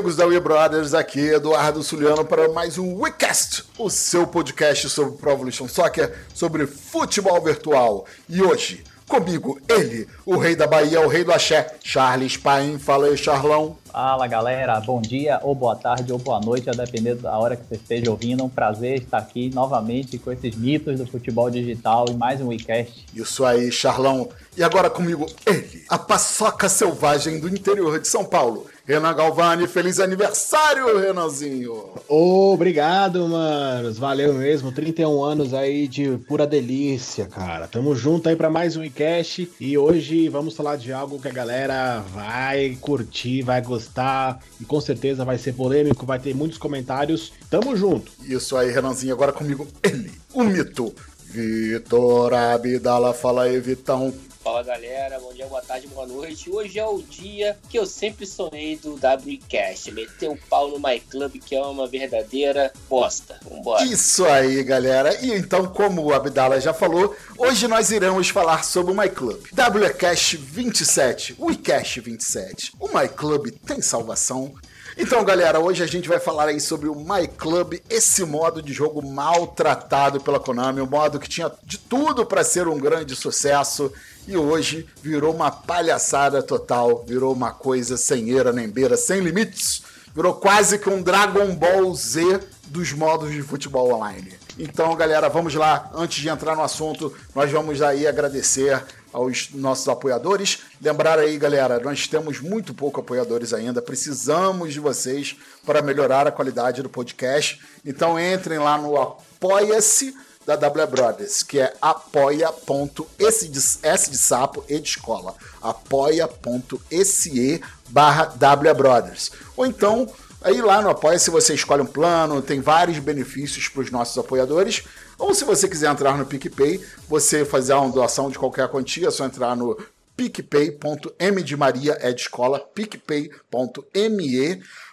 Amigos da We Brothers, aqui Eduardo Suliano para mais um WeCast, o seu podcast sobre Pro Evolution Soccer, sobre futebol virtual. E hoje, comigo, ele, o rei da Bahia, o rei do axé, Charles Paim. Fala aí, Charlão. Fala galera, bom dia, ou boa tarde, ou boa noite, a depender da hora que você esteja ouvindo. Um prazer estar aqui novamente com esses mitos do futebol digital e mais um WeCast. Isso aí, Charlão. E agora comigo, ele, a paçoca selvagem do interior de São Paulo, Renan Galvani. Feliz aniversário, Renanzinho! Obrigado, manos. Valeu mesmo. 31 anos aí de pura delícia, cara. Tamo junto aí para mais um WeCast e hoje vamos falar de algo que a galera vai curtir, vai gostar e com certeza vai ser polêmico, vai ter muitos comentários. Tamo junto. Isso aí, Renanzinho. Agora comigo, ele, o mito. Vitor Abdala, fala aí, Vitão. Fala galera, bom dia, boa tarde, boa noite. Hoje é o dia que eu sempre sonhei do WCast, meter o um pau no My Club, que é uma verdadeira bosta. Vambora. Isso aí, galera. E então, como o Abdala já falou, hoje nós iremos falar sobre o My Club. WCast 27, WeCast 27. O My Club tem salvação? Então, galera, hoje a gente vai falar aí sobre o My Club, esse modo de jogo maltratado pela Konami, um modo que tinha de tudo para ser um grande sucesso e hoje virou uma palhaçada total, virou uma coisa sem eira nem beira, sem limites, virou quase que um Dragon Ball Z dos modos de futebol online. Então, galera, vamos lá. Antes de entrar no assunto, nós vamos aí agradecer aos nossos apoiadores. Lembrar aí, galera, nós temos muito pouco apoiadores ainda, precisamos de vocês para melhorar a qualidade do podcast. Então entrem lá no apoia-se da W Brothers, que é apoia.se de, S de sapo e de escola, apoia.se barra W Brothers. Ou então, aí lá no Apoia, se você escolhe um plano, tem vários benefícios para os nossos apoiadores. Ou se você quiser entrar no PicPay, você fazer uma doação de qualquer quantia, é só entrar no picpay.m de Maria é de escola, picpay.me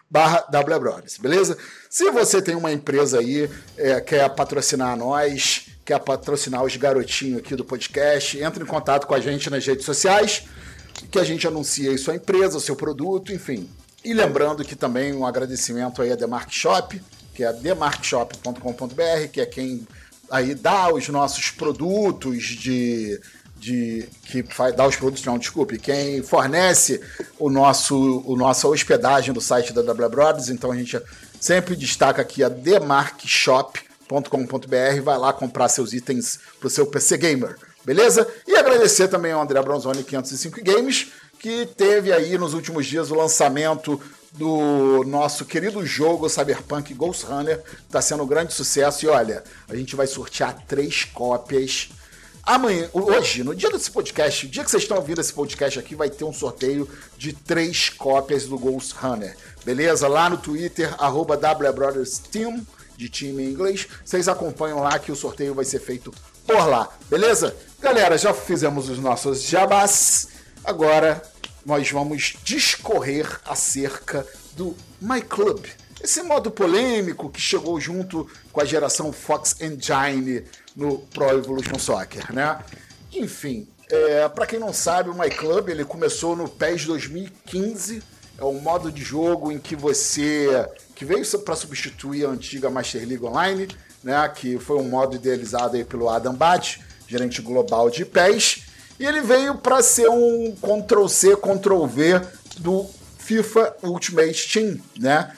barra WBrothers, beleza? Se você tem uma empresa aí, é, quer patrocinar nós, quer patrocinar os garotinhos aqui do podcast, entre em contato com a gente nas redes sociais, que a gente anuncia aí sua empresa, seu produto, enfim. E lembrando que também um agradecimento aí a Demark Shop, que é demarkshop.com.br, que é quem aí dá os nossos produtos de de que faz, dá os produtos, não, desculpe, quem fornece o nosso, o nossa hospedagem do site da W Brothers, então a gente sempre destaca aqui a demarkshop.com.br, vai lá comprar seus itens para o seu PC Gamer, beleza? E agradecer também ao André Bronzoni 505 Games, que teve aí nos últimos dias o lançamento do nosso querido jogo Cyberpunk Ghost Runner, está sendo um grande sucesso. E olha, a gente vai sortear três cópias Amanhã, hoje, no dia desse podcast, o dia que vocês estão ouvindo esse podcast aqui, vai ter um sorteio de três cópias do Ghost Runner. Beleza? Lá no Twitter, arroba WBrothersTeam, de time em inglês. Vocês acompanham lá que o sorteio vai ser feito por lá. Beleza? Galera, já fizemos os nossos jabás. Agora nós vamos discorrer acerca do My Club. Esse modo polêmico que chegou junto com a geração Fox Engine no Pro Evolution Soccer, né? Enfim, é, para quem não sabe, o My Club ele começou no PES 2015. É um modo de jogo em que você que veio para substituir a antiga Master League Online, né? Que foi um modo idealizado aí pelo Adam Bat, gerente global de PES, e ele veio para ser um Ctrl C, Ctrl V do FIFA Ultimate Team, né?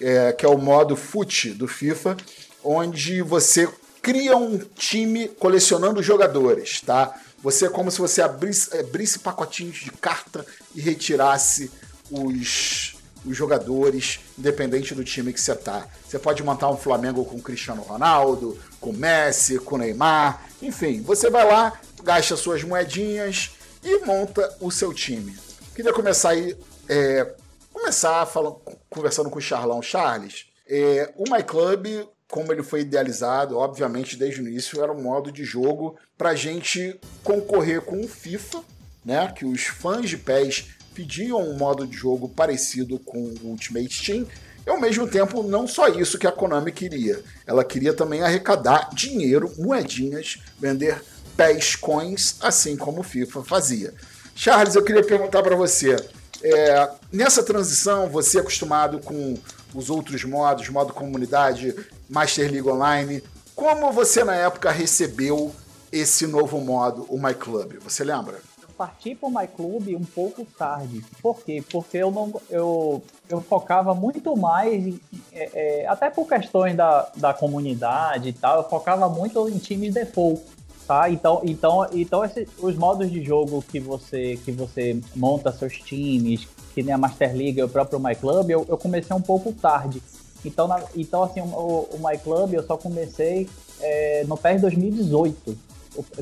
É, que é o modo FUT do FIFA, onde você cria um time colecionando jogadores, tá? Você é como se você abrisse, abrisse pacotinhos de carta e retirasse os, os jogadores, independente do time que você tá. Você pode montar um Flamengo com Cristiano Ronaldo, com Messi, com Neymar, enfim, você vai lá, gasta suas moedinhas e monta o seu time. Queria começar aí, é, começar falando, conversando com o Charlão Charles. É, o My Club como ele foi idealizado, obviamente desde o início era um modo de jogo para a gente concorrer com o FIFA, né? Que os fãs de PES pediam um modo de jogo parecido com o Ultimate Team. E ao mesmo tempo, não só isso que a Konami queria, ela queria também arrecadar dinheiro, moedinhas, vender PES coins, assim como o FIFA fazia. Charles, eu queria perguntar para você, É, nessa transição, você é acostumado com os outros modos, modo comunidade, Master League Online. Como você na época recebeu esse novo modo, o My Club? Você lembra? Parti para o My Club um pouco tarde. Por quê? Porque eu não eu, eu focava muito mais, é, é, até por questões da, da comunidade e tal, eu focava muito em times default. Tá? Então, então, então esse, os modos de jogo que você que você monta seus times, que nem a Master League e o próprio My Club, eu, eu comecei um pouco tarde. Então, na, então assim, o, o My Club eu só comecei é, no PES 2018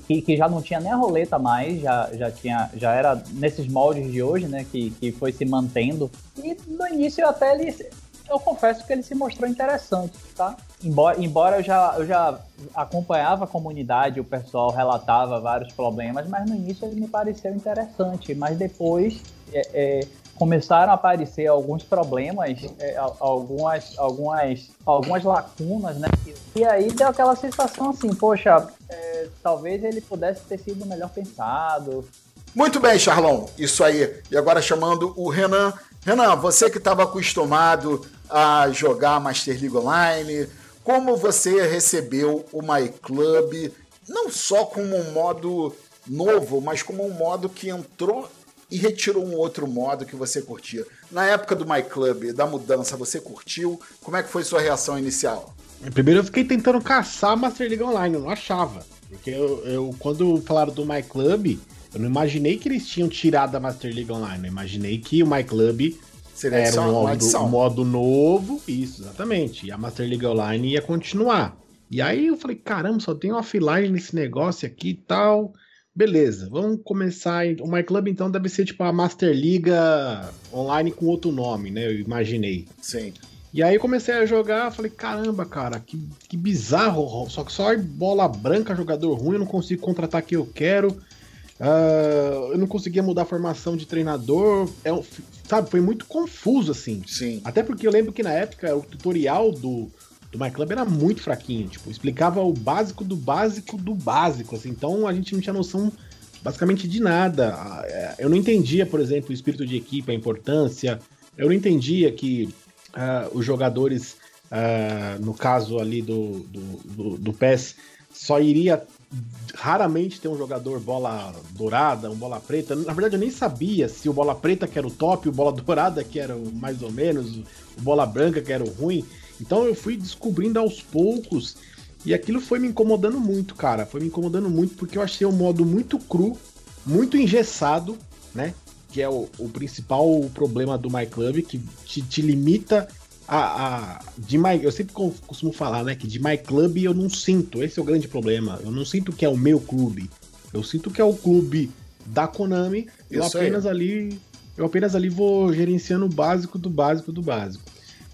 que, que já não tinha nem a roleta mais, já, já tinha, já era nesses moldes de hoje, né, que, que foi se mantendo. E no início até ele, eu confesso que ele se mostrou interessante, tá? Embora, embora eu, já, eu já acompanhava a comunidade, o pessoal relatava vários problemas, mas no início ele me pareceu interessante, mas depois é, é, começaram a aparecer alguns problemas, é, algumas, algumas, algumas lacunas, né? E aí deu aquela sensação assim, poxa, é, talvez ele pudesse ter sido melhor pensado. Muito bem, Charlon, isso aí. E agora chamando o Renan. Renan, você que estava acostumado a jogar Master League Online, como você recebeu o My Club, não só como um modo novo, mas como um modo que entrou e retirou um outro modo que você curtia. Na época do My Club, da mudança, você curtiu? Como é que foi sua reação inicial? Primeiro eu fiquei tentando caçar Master League Online, eu não achava. Porque eu, eu quando falaram do My Club, eu não imaginei que eles tinham tirado a Master League Online. Eu imaginei que o My Club Seria era um modo, um modo novo, isso, exatamente. E a Master League Online ia continuar. E aí eu falei, caramba, só tem offline nesse negócio aqui e tal. Beleza, vamos começar. O My Club então deve ser tipo a Master Liga online com outro nome, né? Eu imaginei. Sim. E aí comecei a jogar, falei, caramba, cara, que, que bizarro. Só que só bola branca, jogador ruim, eu não consigo contratar quem eu quero. Uh, eu não conseguia mudar a formação de treinador. É, sabe, foi muito confuso, assim. Sim. Até porque eu lembro que na época o tutorial do, do My Club era muito fraquinho, tipo, explicava o básico do básico do básico, assim, então a gente não tinha noção basicamente de nada. É, eu não entendia, por exemplo, o espírito de equipe, a importância, eu não entendia que uh, os jogadores, uh, no caso ali do, do, do, do PES, só iria raramente ter um jogador bola dourada, um bola preta. Na verdade, eu nem sabia se o bola preta que era o top, o bola dourada que era o mais ou menos, o bola branca que era o ruim. Então eu fui descobrindo aos poucos e aquilo foi me incomodando muito, cara. Foi me incomodando muito porque eu achei o modo muito cru, muito engessado, né? Que é o, o principal problema do My Club, que te, te limita a, a, de My, eu sempre costumo falar, né, que de My Club eu não sinto, esse é o grande problema. Eu não sinto que é o meu clube. Eu sinto que é o clube da Konami. Eu apenas aí. ali, eu apenas ali vou gerenciando o básico do básico do básico.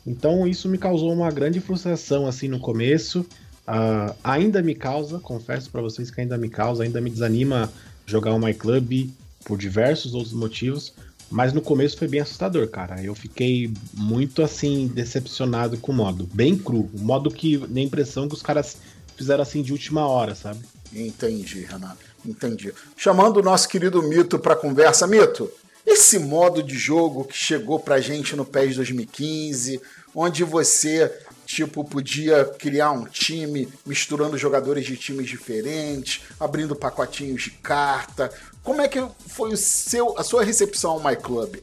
Então isso me causou uma grande frustração assim no começo. Uh, ainda me causa, confesso para vocês que ainda me causa, ainda me desanima jogar o My Club por diversos outros motivos. Mas no começo foi bem assustador, cara. Eu fiquei muito assim decepcionado com o modo, bem cru, o modo que nem impressão que os caras fizeram assim de última hora, sabe? Entendi, Renato. Entendi. Chamando o nosso querido Mito para conversa, Mito. Esse modo de jogo que chegou pra gente no PES 2015, onde você tipo podia criar um time misturando jogadores de times diferentes, abrindo pacotinhos de carta. Como é que foi o seu, a sua recepção ao My Club?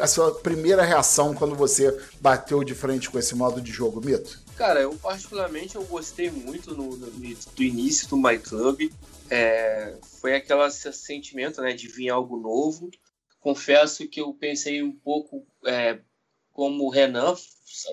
A sua primeira reação quando você bateu de frente com esse modo de jogo, Mito? Cara, eu particularmente eu gostei muito no, no, do início do My Club. É, foi aquele sentimento né, de vir algo novo confesso que eu pensei um pouco é, como o Renan,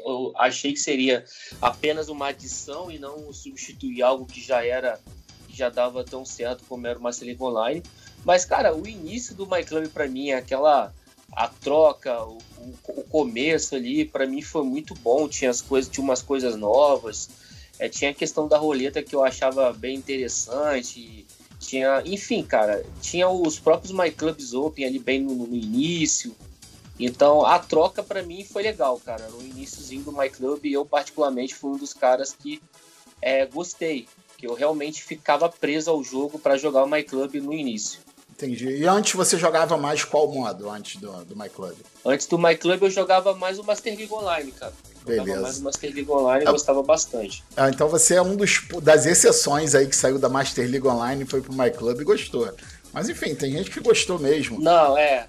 eu achei que seria apenas uma adição e não substituir algo que já era, já dava tão certo como era o League Online. Mas, cara, o início do My Club para mim, aquela a troca, o, o, o começo ali, para mim foi muito bom. Tinha as coisas, tinha umas coisas novas. É, tinha a questão da roleta que eu achava bem interessante. Tinha, enfim, cara, tinha os próprios My Clubs Open ali bem no, no início. Então a troca para mim foi legal, cara. No iníciozinho do My Club, eu particularmente fui um dos caras que é, gostei, que eu realmente ficava preso ao jogo para jogar o My Club no início. Entendi. E antes você jogava mais qual modo antes do, do My Club? Antes do My Club eu jogava mais o Master League Online, cara. Beleza. Jogava mais o Master League Online e gostava bastante. Ah, então você é um dos, das exceções aí que saiu da Master League Online, foi pro My Club e gostou. Mas enfim, tem gente que gostou mesmo. Não, é.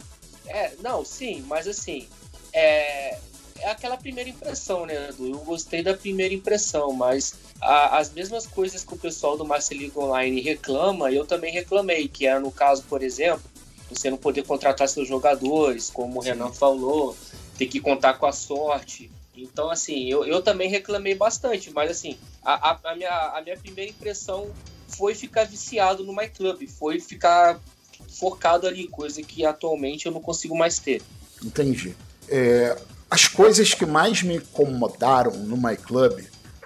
É, não, sim, mas assim, é, é aquela primeira impressão, né, Edu? Eu gostei da primeira impressão, mas a, as mesmas coisas que o pessoal do Master League Online reclama, eu também reclamei, que era no caso, por exemplo, você não poder contratar seus jogadores, como o Renan falou, ter que contar com a sorte. Então, assim, eu, eu também reclamei bastante, mas assim, a, a, a, minha, a minha primeira impressão foi ficar viciado no My Club, foi ficar focado ali, coisa que atualmente eu não consigo mais ter. Entendi. É, as coisas que mais me incomodaram no My Club,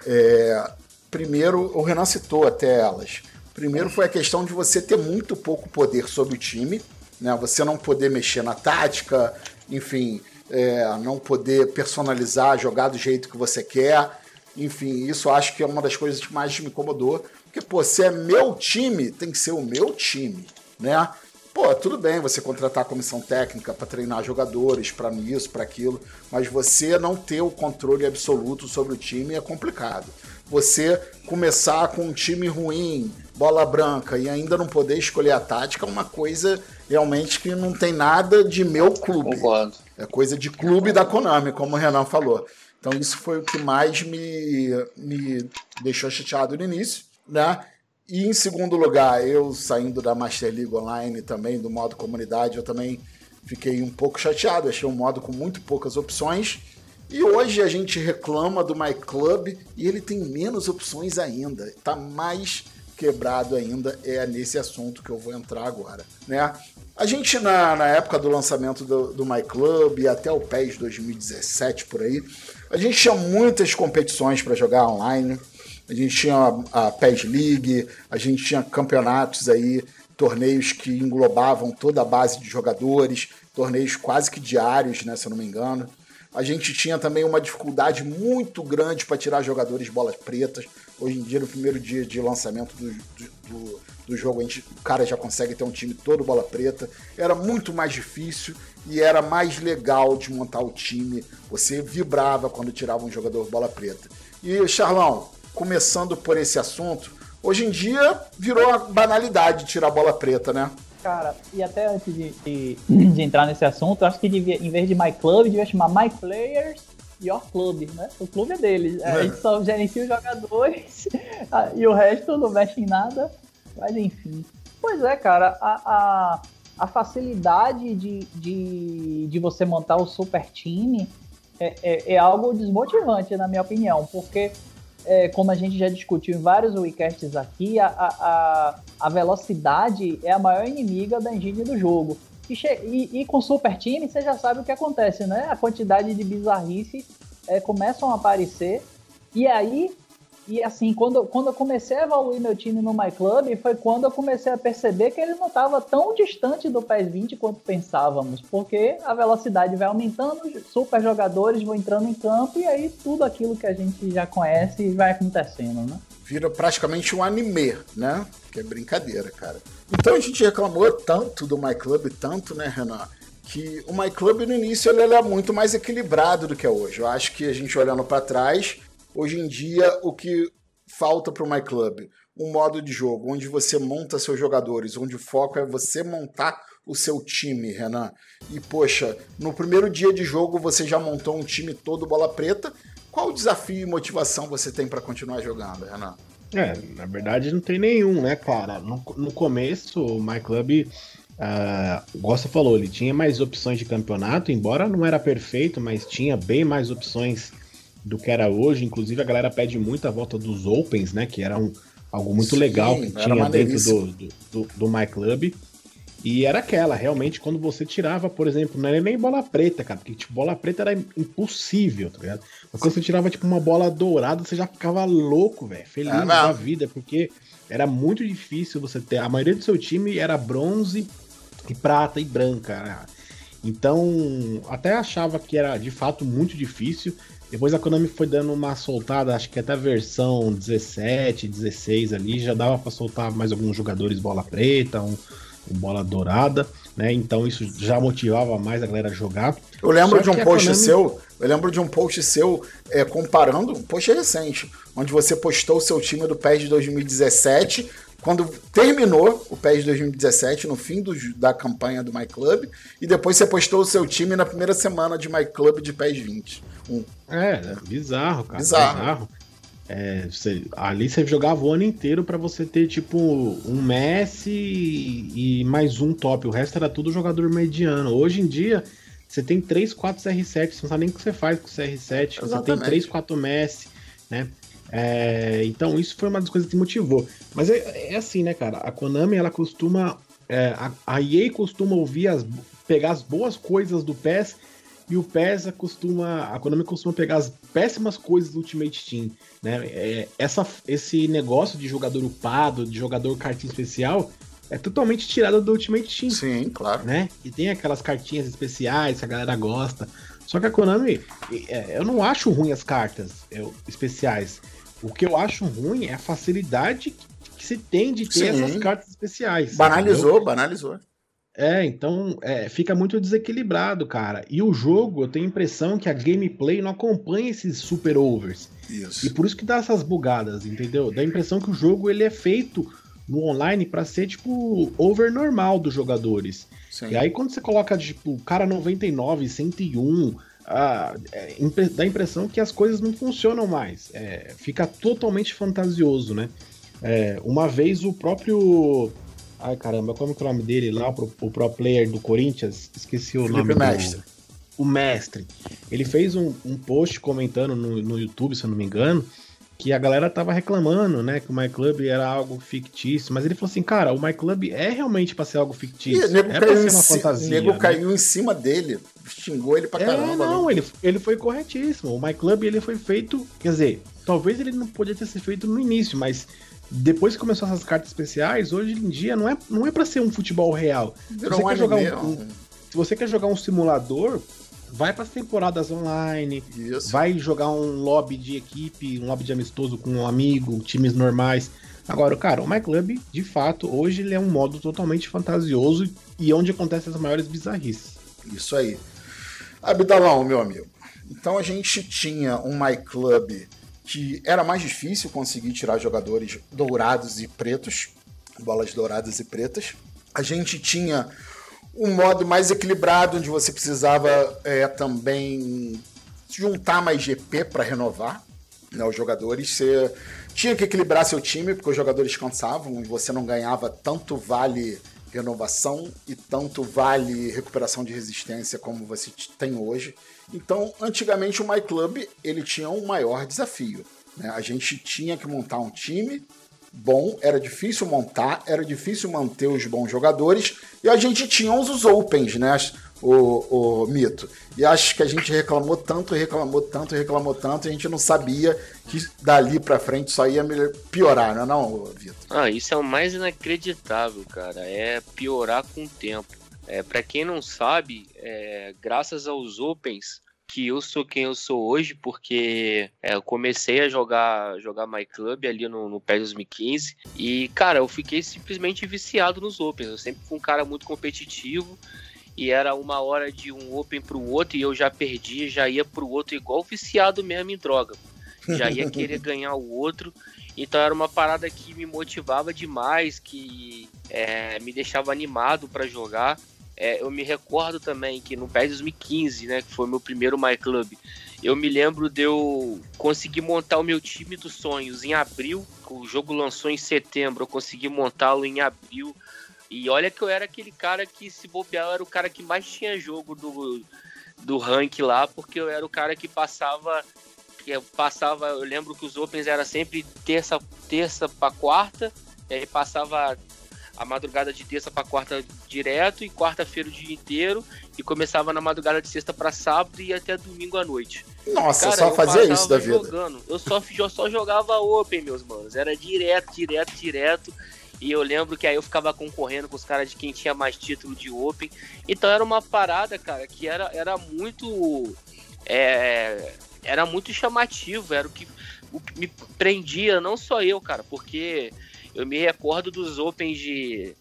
é, primeiro, o Renan citou até elas. Primeiro foi a questão de você ter muito pouco poder sobre o time, né? Você não poder mexer na tática, enfim, é, não poder personalizar, jogar do jeito que você quer. Enfim, isso acho que é uma das coisas que mais me incomodou. Porque, pô, se é meu time, tem que ser o meu time, né? Pô, tudo bem você contratar a comissão técnica para treinar jogadores, para isso, para aquilo, mas você não ter o controle absoluto sobre o time é complicado. Você começar com um time ruim, bola branca e ainda não poder escolher a tática é uma coisa realmente que não tem nada de meu clube. Concordo. É coisa de clube da Konami, como o Renan falou. Então isso foi o que mais me, me deixou chateado no início, né? E em segundo lugar, eu saindo da Master League Online também, do modo comunidade, eu também fiquei um pouco chateado. Achei um modo com muito poucas opções. E hoje a gente reclama do My Club e ele tem menos opções ainda. Está mais quebrado ainda. É nesse assunto que eu vou entrar agora. Né? A gente, na, na época do lançamento do, do My Club e até o PES 2017 por aí, a gente tinha muitas competições para jogar online a gente tinha a, PES League, a gente tinha campeonatos aí, torneios que englobavam toda a base de jogadores, torneios quase que diários, né, se eu não me engano. A gente tinha também uma dificuldade muito grande para tirar jogadores bolas pretas. Hoje em dia, no primeiro dia de lançamento do, do, do jogo, a gente, o cara já consegue ter um time todo bola preta. Era muito mais difícil e era mais legal de montar o time. Você vibrava quando tirava um jogador bola preta. E, Charlão, começando por esse assunto, hoje em dia virou uma banalidade tirar a bola preta, né? Cara, e até antes de, de, de entrar nesse assunto, acho que devia, em vez de My Club, devia chamar My Players Your Club, né? O clube é deles. É. A gente só gerencia os jogadores e o resto não mexe em nada. Mas enfim. Pois é, cara, a, a, a facilidade de, de, de você montar o super time é, é, é algo desmotivante, na minha opinião, porque é, como a gente já discutiu em vários weekends aqui, a, a, a velocidade é a maior inimiga da engine do jogo. E, e, e, com Super Time, você já sabe o que acontece, né? A quantidade de bizarrice é, começam a aparecer. E aí, e assim, quando, quando eu comecei a evoluir meu time no My Club, foi quando eu comecei a perceber que ele não estava tão distante do PES 20 quanto pensávamos, porque a velocidade vai aumentando, super jogadores vão entrando em campo e aí tudo aquilo que a gente já conhece vai acontecendo, né? Vira praticamente um anime, né? Que é brincadeira, cara. Então a gente reclamou tanto do My Club, tanto, né, Renan? que o My Club no início ele era muito mais equilibrado do que é hoje. Eu acho que a gente olhando para trás, Hoje em dia, o que falta para o My Club? Um modo de jogo onde você monta seus jogadores, onde o foco é você montar o seu time, Renan. E poxa, no primeiro dia de jogo você já montou um time todo bola preta. Qual desafio e motivação você tem para continuar jogando, Renan? É, na verdade não tem nenhum, né, cara? No, no começo, o My Club, uh, você falou, ele tinha mais opções de campeonato, embora não era perfeito, mas tinha bem mais opções do que era hoje. Inclusive, a galera pede muito a volta dos Opens, né? Que era um, algo muito Sim, legal que tinha dentro do, do, do, do My Club. E era aquela, realmente, quando você tirava, por exemplo, não era nem bola preta, cara, porque tipo, bola preta era impossível, tá ligado? Mas quando você tirava, tipo, uma bola dourada, você já ficava louco, velho, feliz ah, da vida, porque era muito difícil você ter. A maioria do seu time era bronze e prata e branca. Né? Então, até achava que era de fato muito difícil. Depois a Konami foi dando uma soltada, acho que até a versão 17, 16 ali, já dava para soltar mais alguns jogadores bola preta, um, o Bola Dourada, né? Então isso já motivava mais a galera a jogar. Eu lembro Só de um post Konami... seu, eu lembro de um post seu é, comparando, um post recente, onde você postou o seu time do PES de 2017 quando terminou o PES 2017, no fim do, da campanha do My Club, e depois você postou o seu time na primeira semana de My Club de PES 20. Um. É, bizarro, cara. Bizarro. bizarro. É, você, ali você jogava o ano inteiro para você ter tipo um Messi e mais um top. O resto era tudo jogador mediano. Hoje em dia, você tem 3, 4 CR7, você não sabe nem o que você faz com o CR7. Exatamente. Você tem 3, 4 Messi, né? É, então isso foi uma das coisas que motivou. Mas é, é assim, né, cara? A Konami ela costuma. É, a, a EA costuma ouvir as. pegar as boas coisas do PES e o PES costuma. A Konami costuma pegar as péssimas coisas do Ultimate Team. Né? É, essa, esse negócio de jogador upado, de jogador cartinha especial, é totalmente tirado do Ultimate Team. Sim, claro. Né? E tem aquelas cartinhas especiais que a galera gosta. Só que a Konami, é, eu não acho ruim as cartas eu, especiais. O que eu acho ruim é a facilidade que se tem de ter Sim. essas cartas especiais. Banalizou, entendeu? banalizou. É, então é, fica muito desequilibrado, cara. E o jogo, eu tenho a impressão que a gameplay não acompanha esses super overs. Isso. E por isso que dá essas bugadas, entendeu? Dá a impressão que o jogo ele é feito no online para ser tipo over normal dos jogadores. Sim. E aí quando você coloca tipo cara 99, 101, ah, é, dá a impressão que as coisas não funcionam mais. É, fica totalmente fantasioso, né? É, uma vez o próprio. Ai caramba, como é, o nome dele lá, o pro player do Corinthians? Esqueci o Felipe nome. Mestre. Do, o Mestre. Ele fez um, um post comentando no, no YouTube, se eu não me engano, que a galera tava reclamando, né, que o My Club era algo fictício, mas ele falou assim, cara, o My Club é realmente para ser algo fictício, e, é pra ser uma fantasia. O nego né? caiu em cima dele, xingou ele pra é, caramba. Não, ele, ele foi corretíssimo. O My Club ele foi feito, quer dizer, talvez ele não podia ter sido feito no início, mas depois que começou essas cartas especiais, hoje em dia não é, não é para ser um futebol real. Se você, quer jogar um, um, se você quer jogar um simulador, vai para as temporadas online, Isso. vai jogar um lobby de equipe, um lobby de amistoso com um amigo, times normais. Agora, cara, o My Club, de fato, hoje ele é um modo totalmente fantasioso e onde acontecem as maiores bizarrices. Isso aí. Abdalão, meu amigo. Então a gente tinha um My Club que era mais difícil conseguir tirar jogadores dourados e pretos, bolas douradas e pretas. A gente tinha um modo mais equilibrado, onde você precisava é, também juntar mais GP para renovar né, os jogadores. Você tinha que equilibrar seu time, porque os jogadores cansavam e você não ganhava tanto vale renovação e tanto vale recuperação de resistência como você tem hoje. Então, antigamente o My Club ele tinha um maior desafio. Né? A gente tinha que montar um time bom, era difícil montar, era difícil manter os bons jogadores, e a gente tinha os Opens, né? O, o mito. E acho que a gente reclamou tanto, reclamou tanto, reclamou tanto, a gente não sabia que dali para frente só ia piorar, não é não, Vitor? Ah, isso é o mais inacreditável, cara. É piorar com o tempo. É, para quem não sabe, é, graças aos Opens, que eu sou quem eu sou hoje, porque é, eu comecei a jogar jogar My Club ali no, no PES 2015 e, cara, eu fiquei simplesmente viciado nos Opens. Eu sempre fui um cara muito competitivo e era uma hora de um Open pro outro e eu já perdia, já ia pro outro igual viciado mesmo em droga. Já ia querer ganhar o outro. Então era uma parada que me motivava demais, que é, me deixava animado para jogar. É, eu me recordo também que no PES 2015, né, que foi meu primeiro My Club, eu me lembro de eu conseguir montar o meu time dos sonhos em abril. O jogo lançou em setembro, eu consegui montá-lo em abril. E olha que eu era aquele cara que, se bobear, era o cara que mais tinha jogo do, do rank lá, porque eu era o cara que passava. Que passava, eu lembro que os Opens era sempre terça, terça para quarta, e aí passava a madrugada de terça para quarta direto e quarta-feira o dia inteiro e começava na madrugada de sexta para sábado e até domingo à noite. Nossa, Cara, só fazia isso da vida. Jogando. Eu só, eu só jogava Open, meus manos. Era direto, direto, direto. E eu lembro que aí eu ficava concorrendo com os caras de quem tinha mais título de Open. Então era uma parada, cara, que era, era muito. É, era muito chamativo, era o que, o que me prendia, não só eu, cara, porque eu me recordo dos Opens de,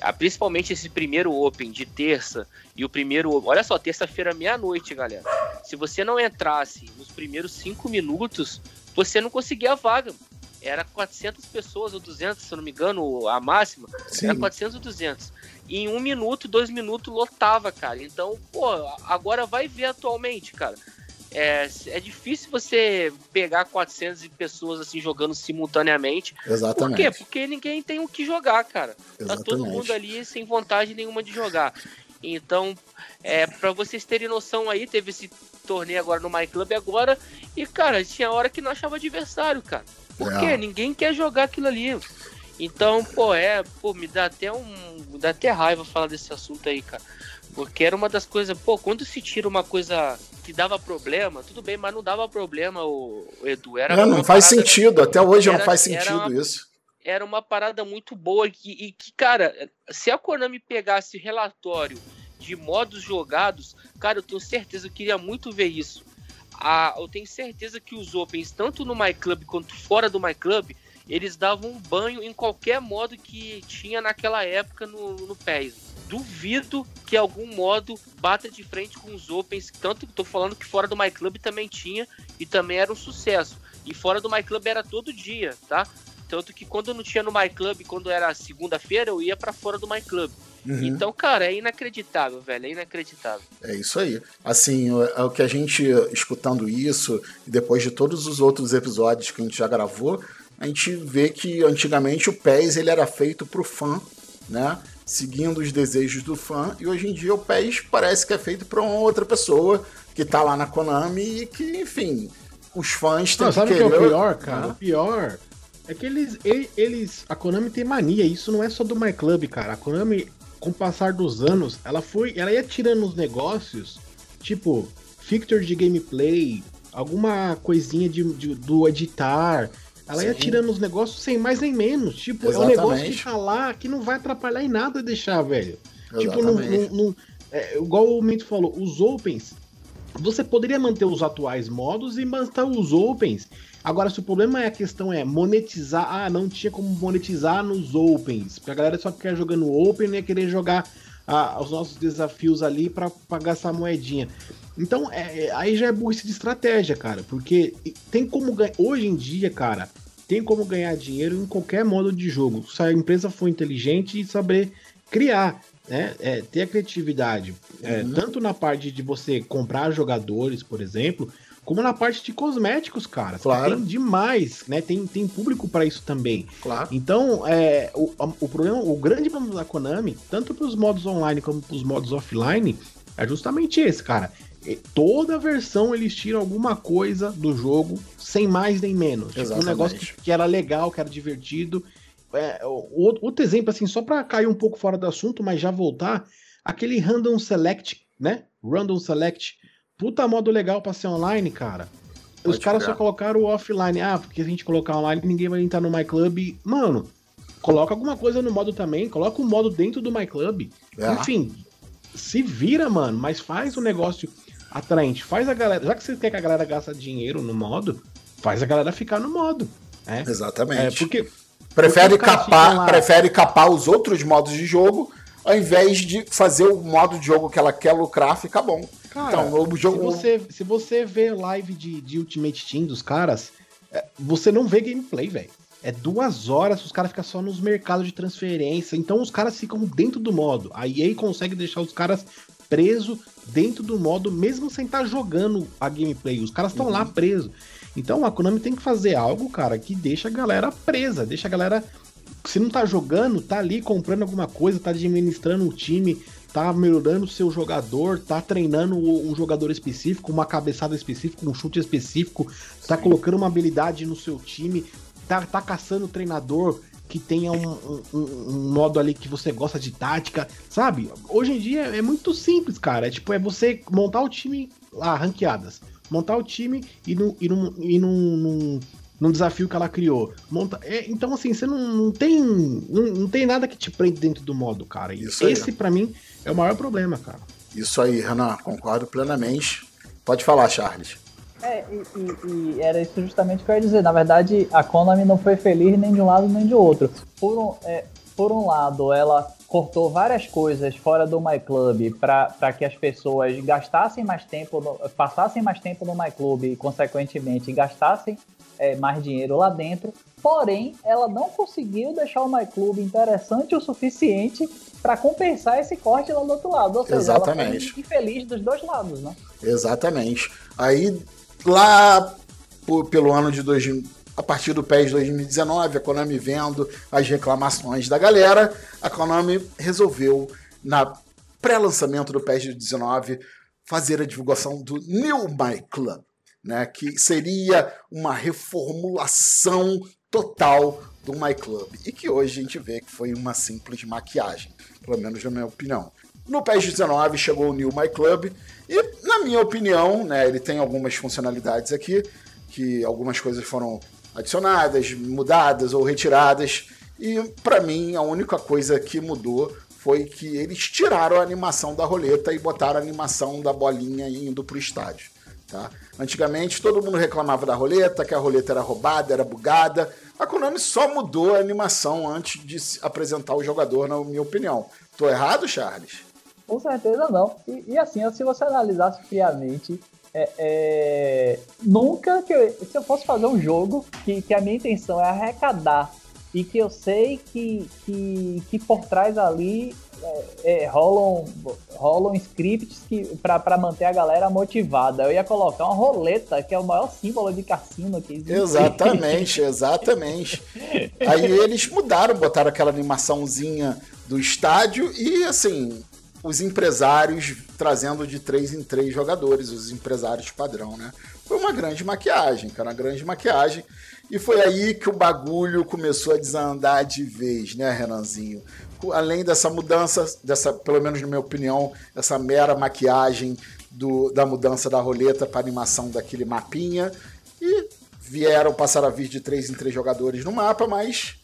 ah, principalmente esse primeiro Open de terça e o primeiro. Olha só, terça-feira, meia-noite, galera. Se você não entrasse nos primeiros cinco minutos, você não conseguia a vaga. Era 400 pessoas ou 200, se eu não me engano, a máxima. Sim. Era 400 ou 200. E em um minuto, dois minutos, lotava, cara. Então, pô, agora vai ver atualmente, cara. É, é difícil você pegar 400 pessoas assim jogando simultaneamente. Exatamente. Por quê? Porque ninguém tem o que jogar, cara. Exatamente. Tá todo mundo ali sem vontade nenhuma de jogar. Então, é, para vocês terem noção aí, teve esse torneio agora no My Club agora e cara, tinha hora que não achava adversário, cara. Por é. quê? Ninguém quer jogar aquilo ali. Então, pô, é, pô, me dá até um, me dá até raiva falar desse assunto aí, cara. Porque era uma das coisas, pô, quando se tira uma coisa que dava problema, tudo bem, mas não dava problema, o, Edu. Era não, não faz parada, sentido, até hoje era, não faz sentido uma, isso. Era uma parada muito boa e, e que, cara, se a Konami pegasse relatório de modos jogados, cara, eu tenho certeza, eu queria muito ver isso. Ah, eu tenho certeza que os Opens, tanto no My Club quanto fora do My Club, eles davam um banho em qualquer modo que tinha naquela época no, no PES duvido que algum modo bata de frente com os Opens. Tanto que tô falando que fora do My Club também tinha e também era um sucesso. E fora do My Club era todo dia, tá? Tanto que quando não tinha no My Club, quando era segunda-feira, eu ia para fora do My Club. Uhum. Então, cara, é inacreditável, velho, é inacreditável. É isso aí. Assim, é o que a gente, escutando isso, e depois de todos os outros episódios que a gente já gravou, a gente vê que antigamente o PES ele era feito pro fã, né? seguindo os desejos do fã, e hoje em dia o PES parece que é feito para uma outra pessoa que tá lá na Konami e que, enfim, os fãs têm Não, que sabe querer... que é o pior, cara? O pior é que eles, eles, a Konami tem mania, isso não é só do My Club, cara. A Konami, com o passar dos anos, ela foi, ela ia tirando os negócios, tipo, fixture de gameplay, alguma coisinha de, de do editar, ela Sim. ia tirando os negócios sem mais nem menos. Tipo, Exatamente. é um negócio que tá lá que não vai atrapalhar em nada deixar, velho. Exatamente. Tipo, não, não, não é, igual o Mito falou, os Opens, você poderia manter os atuais modos e manter os Opens. Agora, se o problema é a questão é monetizar, ah, não tinha como monetizar nos Opens, porque a galera só quer jogar no Open e ia querer jogar ah, os nossos desafios ali para gastar moedinha. Então, é, é, aí já é burrice de estratégia, cara. Porque tem como ganhar. Hoje em dia, cara, tem como ganhar dinheiro em qualquer modo de jogo. Se a empresa for inteligente e saber criar, né? É, ter a criatividade. É, uhum. Tanto na parte de você comprar jogadores, por exemplo, como na parte de cosméticos, cara. Claro. Tem demais, né? Tem, tem público para isso também. Claro. Então, é, o, o problema, o grande problema da Konami, tanto para os modos online como para os modos offline, é justamente esse, cara toda versão eles tiram alguma coisa do jogo, sem mais nem menos. Tipo, um negócio que, que, era legal, que era divertido. É, outro, exemplo, assim, só para cair um pouco fora do assunto, mas já voltar, aquele Random Select, né? Random Select. Puta modo legal pra ser online, cara. Pode Os caras só colocaram o offline. Ah, porque se a gente colocar online, ninguém vai entrar no My Club. Mano, coloca alguma coisa no modo também. Coloca o um modo dentro do My Club. É. Enfim, se vira, mano, mas faz o negócio atraente. Faz a galera. Já que você quer que a galera gaste dinheiro no modo, faz a galera ficar no modo. Né? Exatamente. É, porque. Prefere capar, prefere capar os outros modos de jogo ao invés de fazer o modo de jogo que ela quer lucrar, fica bom. Cara, então, o jogo... se, você, se você vê live de, de Ultimate Team dos caras, é, você não vê gameplay, velho. É duas horas, os caras ficam só nos mercados de transferência. Então os caras ficam dentro do modo. A EA consegue deixar os caras presos dentro do modo, mesmo sem estar tá jogando a gameplay. Os caras estão uhum. lá presos. Então a Konami tem que fazer algo, cara, que deixa a galera presa, deixa a galera. Se não tá jogando, tá ali comprando alguma coisa, tá administrando o time, tá melhorando o seu jogador, tá treinando um jogador específico, uma cabeçada específica, um chute específico, tá colocando uma habilidade no seu time, tá, tá caçando o treinador, que tenha um, um, um, modo ali que você gosta de tática, sabe? Hoje em dia é muito simples, cara. É tipo, é você montar o time lá, ranqueadas. Montar o time e, no, e, num, e num, num, num desafio que ela criou. Monta, é, então, assim, você não, não tem. Não, não, tem nada que te prende dentro do modo, cara. E Isso esse, para mim, é o maior problema, cara. Isso aí, Renan, concordo plenamente. Pode falar, Charles. É, e, e, e, era isso justamente que eu ia dizer. Na verdade, a Konami não foi feliz nem de um lado nem de outro. Por um, é, por um lado, ela cortou várias coisas fora do MyClub para que as pessoas gastassem mais tempo, no, passassem mais tempo no MyClub e, consequentemente, gastassem é, mais dinheiro lá dentro. Porém, ela não conseguiu deixar o MyClub interessante o suficiente para compensar esse corte lá do outro lado. Ou seja, Exatamente. ela foi infeliz dos dois lados, né? Exatamente. Aí, lá por, pelo ano de 2000, a partir do PES 2019, a Konami vendo as reclamações da galera, a Konami resolveu, na pré-lançamento do PES 19, fazer a divulgação do New My Club, né, que seria uma reformulação total do My Club, e que hoje a gente vê que foi uma simples maquiagem, pelo menos na minha opinião. No PES 19 chegou o New My Club, e na minha opinião, né, ele tem algumas funcionalidades aqui, que algumas coisas foram adicionadas, mudadas ou retiradas. E para mim a única coisa que mudou foi que eles tiraram a animação da roleta e botaram a animação da bolinha indo pro estádio. Tá? Antigamente todo mundo reclamava da roleta, que a roleta era roubada, era bugada. A Konami só mudou a animação antes de apresentar o jogador, na minha opinião. Tô errado, Charles? Com certeza não. E, e assim, se você analisasse friamente, é, é, nunca que eu, se eu fosse fazer um jogo que, que a minha intenção é arrecadar e que eu sei que, que, que por trás ali é, é, rolam, rolam scripts para manter a galera motivada. Eu ia colocar uma roleta, que é o maior símbolo de cassino que existe. Exatamente, exatamente. Aí eles mudaram, botaram aquela animaçãozinha do estádio e assim, os empresários trazendo de três em três jogadores, os empresários padrão, né? Foi uma grande maquiagem, cara, uma grande maquiagem. E foi aí que o bagulho começou a desandar de vez, né, Renanzinho? Além dessa mudança, dessa, pelo menos na minha opinião, essa mera maquiagem do, da mudança da roleta para animação daquele mapinha. E vieram passar a vir de três em três jogadores no mapa, mas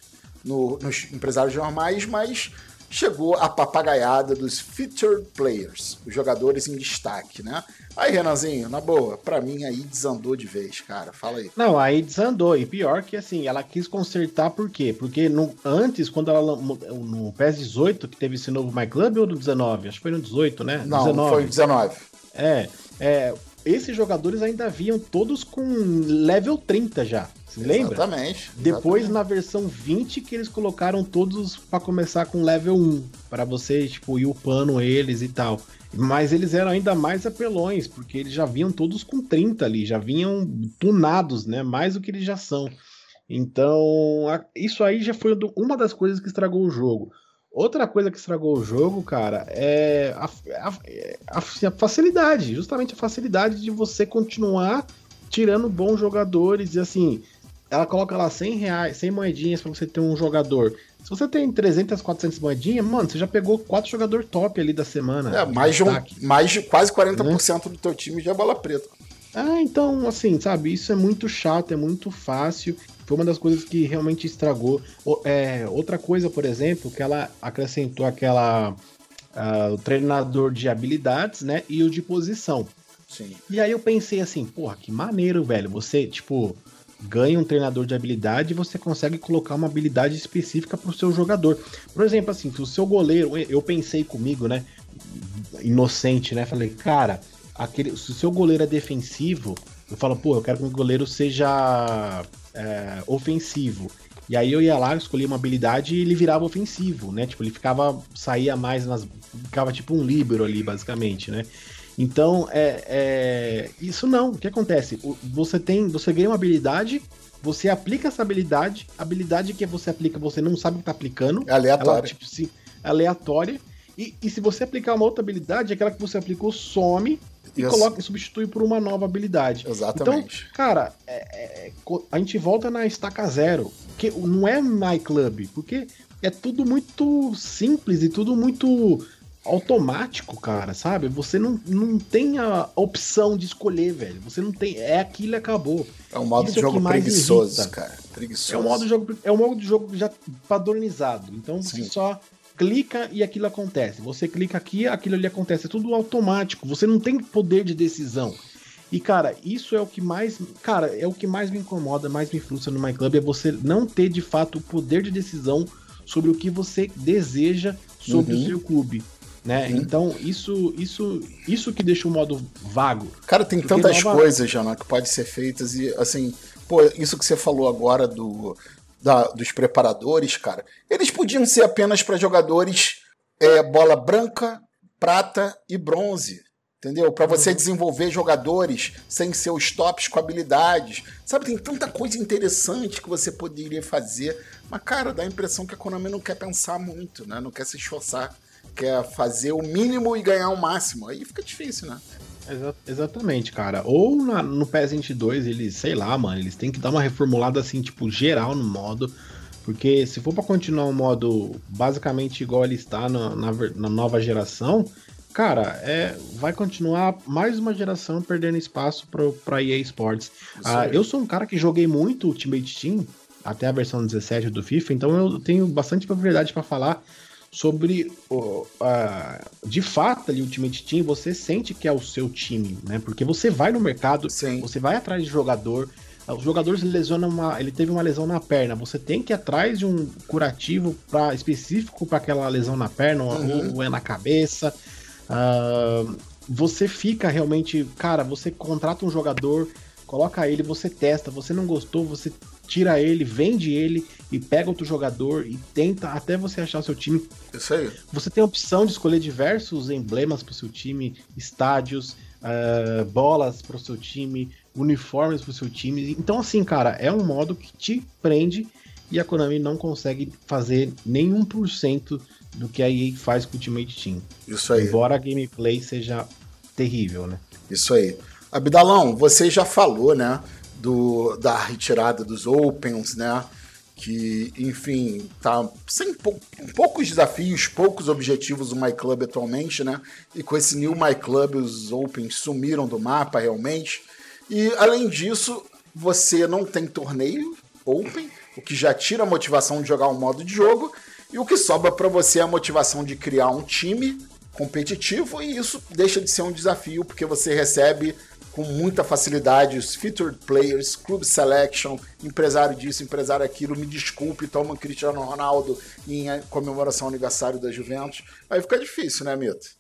no, nos empresários normais, mas chegou a papagaiada dos featured players, os jogadores em destaque, né? Aí, Renanzinho, na boa, pra mim aí desandou de vez, cara. Fala aí. Não, aí desandou. E pior que assim, ela quis consertar por quê? Porque no, antes, quando ela no PES 18, que teve esse novo My Club ou no 19? Acho que foi no 18, né? Não, 19. foi no 19. É, é, esses jogadores ainda vinham todos com level 30 já. Lembra? Exatamente. Depois, na versão 20, que eles colocaram todos para começar com level 1. para você, tipo, ir upando eles e tal. Mas eles eram ainda mais apelões, porque eles já vinham todos com 30 ali, já vinham tunados, né? Mais do que eles já são. Então, isso aí já foi uma das coisas que estragou o jogo. Outra coisa que estragou o jogo, cara, é a, a, a, a facilidade, justamente a facilidade de você continuar tirando bons jogadores e assim, ela coloca lá 100 reais, 100 moedinhas para você ter um jogador. Se você tem 300, 400 moedinhas, mano, você já pegou quatro jogadores top ali da semana. É, mais de, um, mais de quase 40% né? do teu time já é bola preta. Ah, então, assim, sabe, isso é muito chato, é muito fácil. Foi uma das coisas que realmente estragou. É, outra coisa, por exemplo, que ela acrescentou aquela. Uh, o treinador de habilidades, né? E o de posição. Sim. E aí eu pensei assim, porra, que maneiro, velho. Você, tipo, ganha um treinador de habilidade e você consegue colocar uma habilidade específica para o seu jogador. Por exemplo, assim, se o seu goleiro, eu pensei comigo, né, inocente, né, falei, cara, aquele, se o seu goleiro é defensivo, eu falo, pô, eu quero que o goleiro seja é, ofensivo. E aí eu ia lá, escolhia uma habilidade e ele virava ofensivo, né? Tipo, ele ficava, saía mais nas. Ficava tipo um líbero ali, basicamente, né? Então, é, é, isso não. O que acontece? Você tem, você ganha uma habilidade, você aplica essa habilidade, a habilidade que você aplica, você não sabe o que tá aplicando. É aleatória. Ela, tipo, se, é aleatória. E, e, se você aplicar uma outra habilidade, aquela que você aplicou some e Isso. coloca e substitui por uma nova habilidade. Exatamente. Então, cara, é, é, a gente volta na estaca zero, que não é My Club, porque é tudo muito simples e tudo muito automático, cara, sabe? Você não, não tem a opção de escolher, velho. Você não tem. É aquilo e acabou. É um modo Isso de é jogo preguiçoso, irrita. cara. Preguiçoso. É um modo de jogo, é um modo de jogo já padronizado. Então você Sim. só clica e aquilo acontece. Você clica aqui, aquilo ali acontece. É tudo automático. Você não tem poder de decisão. E, cara, isso é o que mais. Cara, é o que mais me incomoda, mais me frustra no My Club, é você não ter de fato o poder de decisão sobre o que você deseja sobre uhum. o seu clube. Né? Uhum. Então, isso, isso, isso que deixa o modo vago. Cara, tem tantas nova... coisas, Jana, que podem ser feitas e, assim, pô, isso que você falou agora do, da, dos preparadores, cara, eles podiam ser apenas para jogadores é, bola branca, prata e bronze. Entendeu? Para você uhum. desenvolver jogadores sem seus tops com habilidades. Sabe, tem tanta coisa interessante que você poderia fazer. Mas, cara, dá a impressão que a Konami não quer pensar muito, né? Não quer se esforçar. Quer fazer o mínimo e ganhar o máximo. Aí fica difícil, né? Exa exatamente, cara. Ou na, no PES 22, eles, sei lá, mano, eles têm que dar uma reformulada assim, tipo, geral no modo. Porque se for para continuar o um modo basicamente igual ele está na, na, na nova geração, cara, é, vai continuar mais uma geração perdendo espaço para EA Sports. Ah, eu sou um cara que joguei muito Ultimate Team, até a versão 17 do FIFA, então eu tenho bastante propriedade para falar sobre o, de fato ali Ultimate Team você sente que é o seu time, né? Porque você vai no mercado, Sim. você vai atrás de jogador, os jogadores lesionam uma, ele teve uma lesão na perna, você tem que ir atrás de um curativo para específico para aquela lesão na perna uhum. ou, ou, é na cabeça. Uh, você fica realmente, cara, você contrata um jogador, coloca ele, você testa, você não gostou, você tira ele, vende ele e pega outro jogador e tenta até você achar o seu time. Isso aí. Você tem a opção de escolher diversos emblemas para o seu time, estádios, uh, bolas para o seu time, uniformes para o seu time. Então, assim, cara, é um modo que te prende e a Konami não consegue fazer nenhum por cento do que a EA faz com o Ultimate Team. Isso aí. Embora a gameplay seja terrível, né? Isso aí. Abdalão, você já falou, né? do, da retirada dos Opens, né? Que, enfim, tá sem pou, poucos desafios, poucos objetivos o My Club atualmente, né? E com esse New My Club, os Opens sumiram do mapa realmente. E, além disso, você não tem torneio Open, o que já tira a motivação de jogar um modo de jogo. E o que sobra para você é a motivação de criar um time competitivo, e isso deixa de ser um desafio, porque você recebe com muita facilidade os featured players, club selection, empresário disso, empresário aquilo, me desculpe, toma Cristiano Ronaldo em comemoração ao aniversário da Juventus. Aí fica difícil, né, Mito?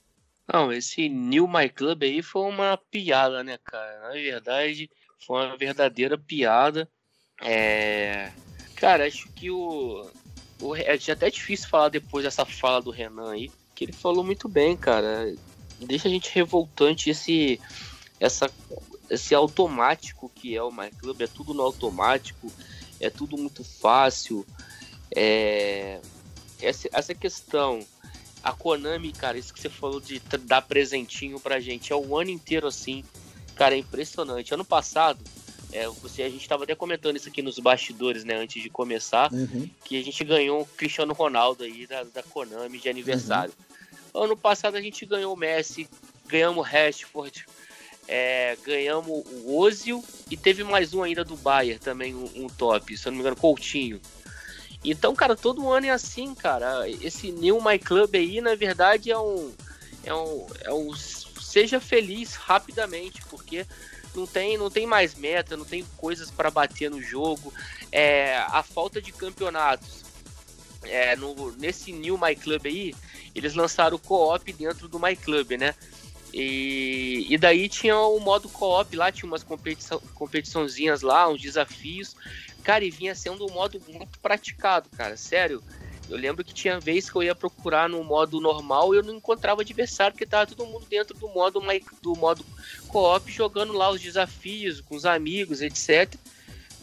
Não, esse New My Club aí foi uma piada, né, cara? Na verdade, foi uma verdadeira piada. É... Cara, acho que o. o... É até difícil falar depois dessa fala do Renan aí, que ele falou muito bem, cara. Deixa a gente revoltante esse essa, esse automático que é o My Club, é tudo no automático, é tudo muito fácil. É, essa, essa questão, a Konami, cara, isso que você falou de dar presentinho pra gente, é o ano inteiro assim, cara, é impressionante. Ano passado, é, você, a gente estava até comentando isso aqui nos bastidores, né, antes de começar, uhum. que a gente ganhou o Cristiano Ronaldo aí da, da Konami de aniversário. Uhum. Ano passado a gente ganhou o Messi, ganhamos o Rashford, é, ganhamos o Ozil e teve mais um ainda do Bayern também, um, um, top, se eu não me engano, Coutinho. Então, cara, todo ano é assim, cara. Esse New My Club aí, na verdade, é um. É um, é um seja feliz rapidamente, porque não tem, não tem mais meta, não tem coisas para bater no jogo. É, a falta de campeonatos. É, no, nesse New My Club aí, eles lançaram o co-op dentro do My Club, né? E, e daí tinha o modo co-op lá, tinha umas competição, competiçãozinhas lá, uns desafios. Cara, e vinha sendo um modo muito praticado, cara, sério. Eu lembro que tinha vez que eu ia procurar no modo normal e eu não encontrava adversário, porque tava todo mundo dentro do modo do modo co-op jogando lá os desafios com os amigos, etc.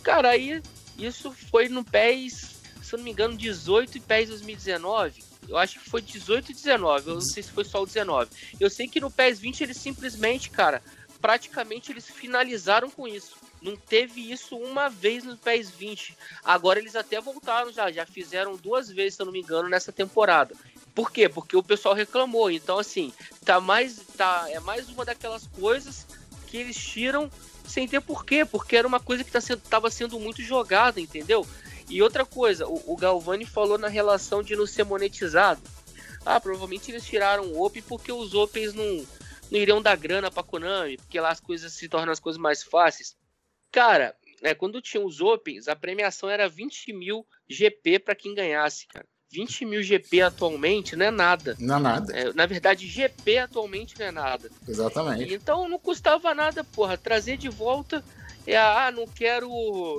Cara, aí isso foi no PES, se eu não me engano, 18 e PES 2019 eu acho que foi 18 e 19. Eu não sei se foi só o 19. Eu sei que no PES 20 eles simplesmente, cara, praticamente eles finalizaram com isso. Não teve isso uma vez no PES 20. Agora eles até voltaram já, já fizeram duas vezes, se eu não me engano, nessa temporada. Por quê? Porque o pessoal reclamou. Então, assim, tá mais. Tá, é mais uma daquelas coisas que eles tiram sem ter porquê, porque era uma coisa que tá sendo, tava sendo muito jogada, entendeu? E outra coisa, o, o Galvani falou na relação de não ser monetizado. Ah, provavelmente eles tiraram o Open porque os Opens não, não iriam dar grana pra Konami, porque lá as coisas se tornam as coisas mais fáceis. Cara, é, quando tinha os Opens, a premiação era 20 mil GP para quem ganhasse, cara. 20 mil GP atualmente não é nada. Não é nada. É, na verdade, GP atualmente não é nada. Exatamente. Então não custava nada, porra, trazer de volta. É, ah, não quero.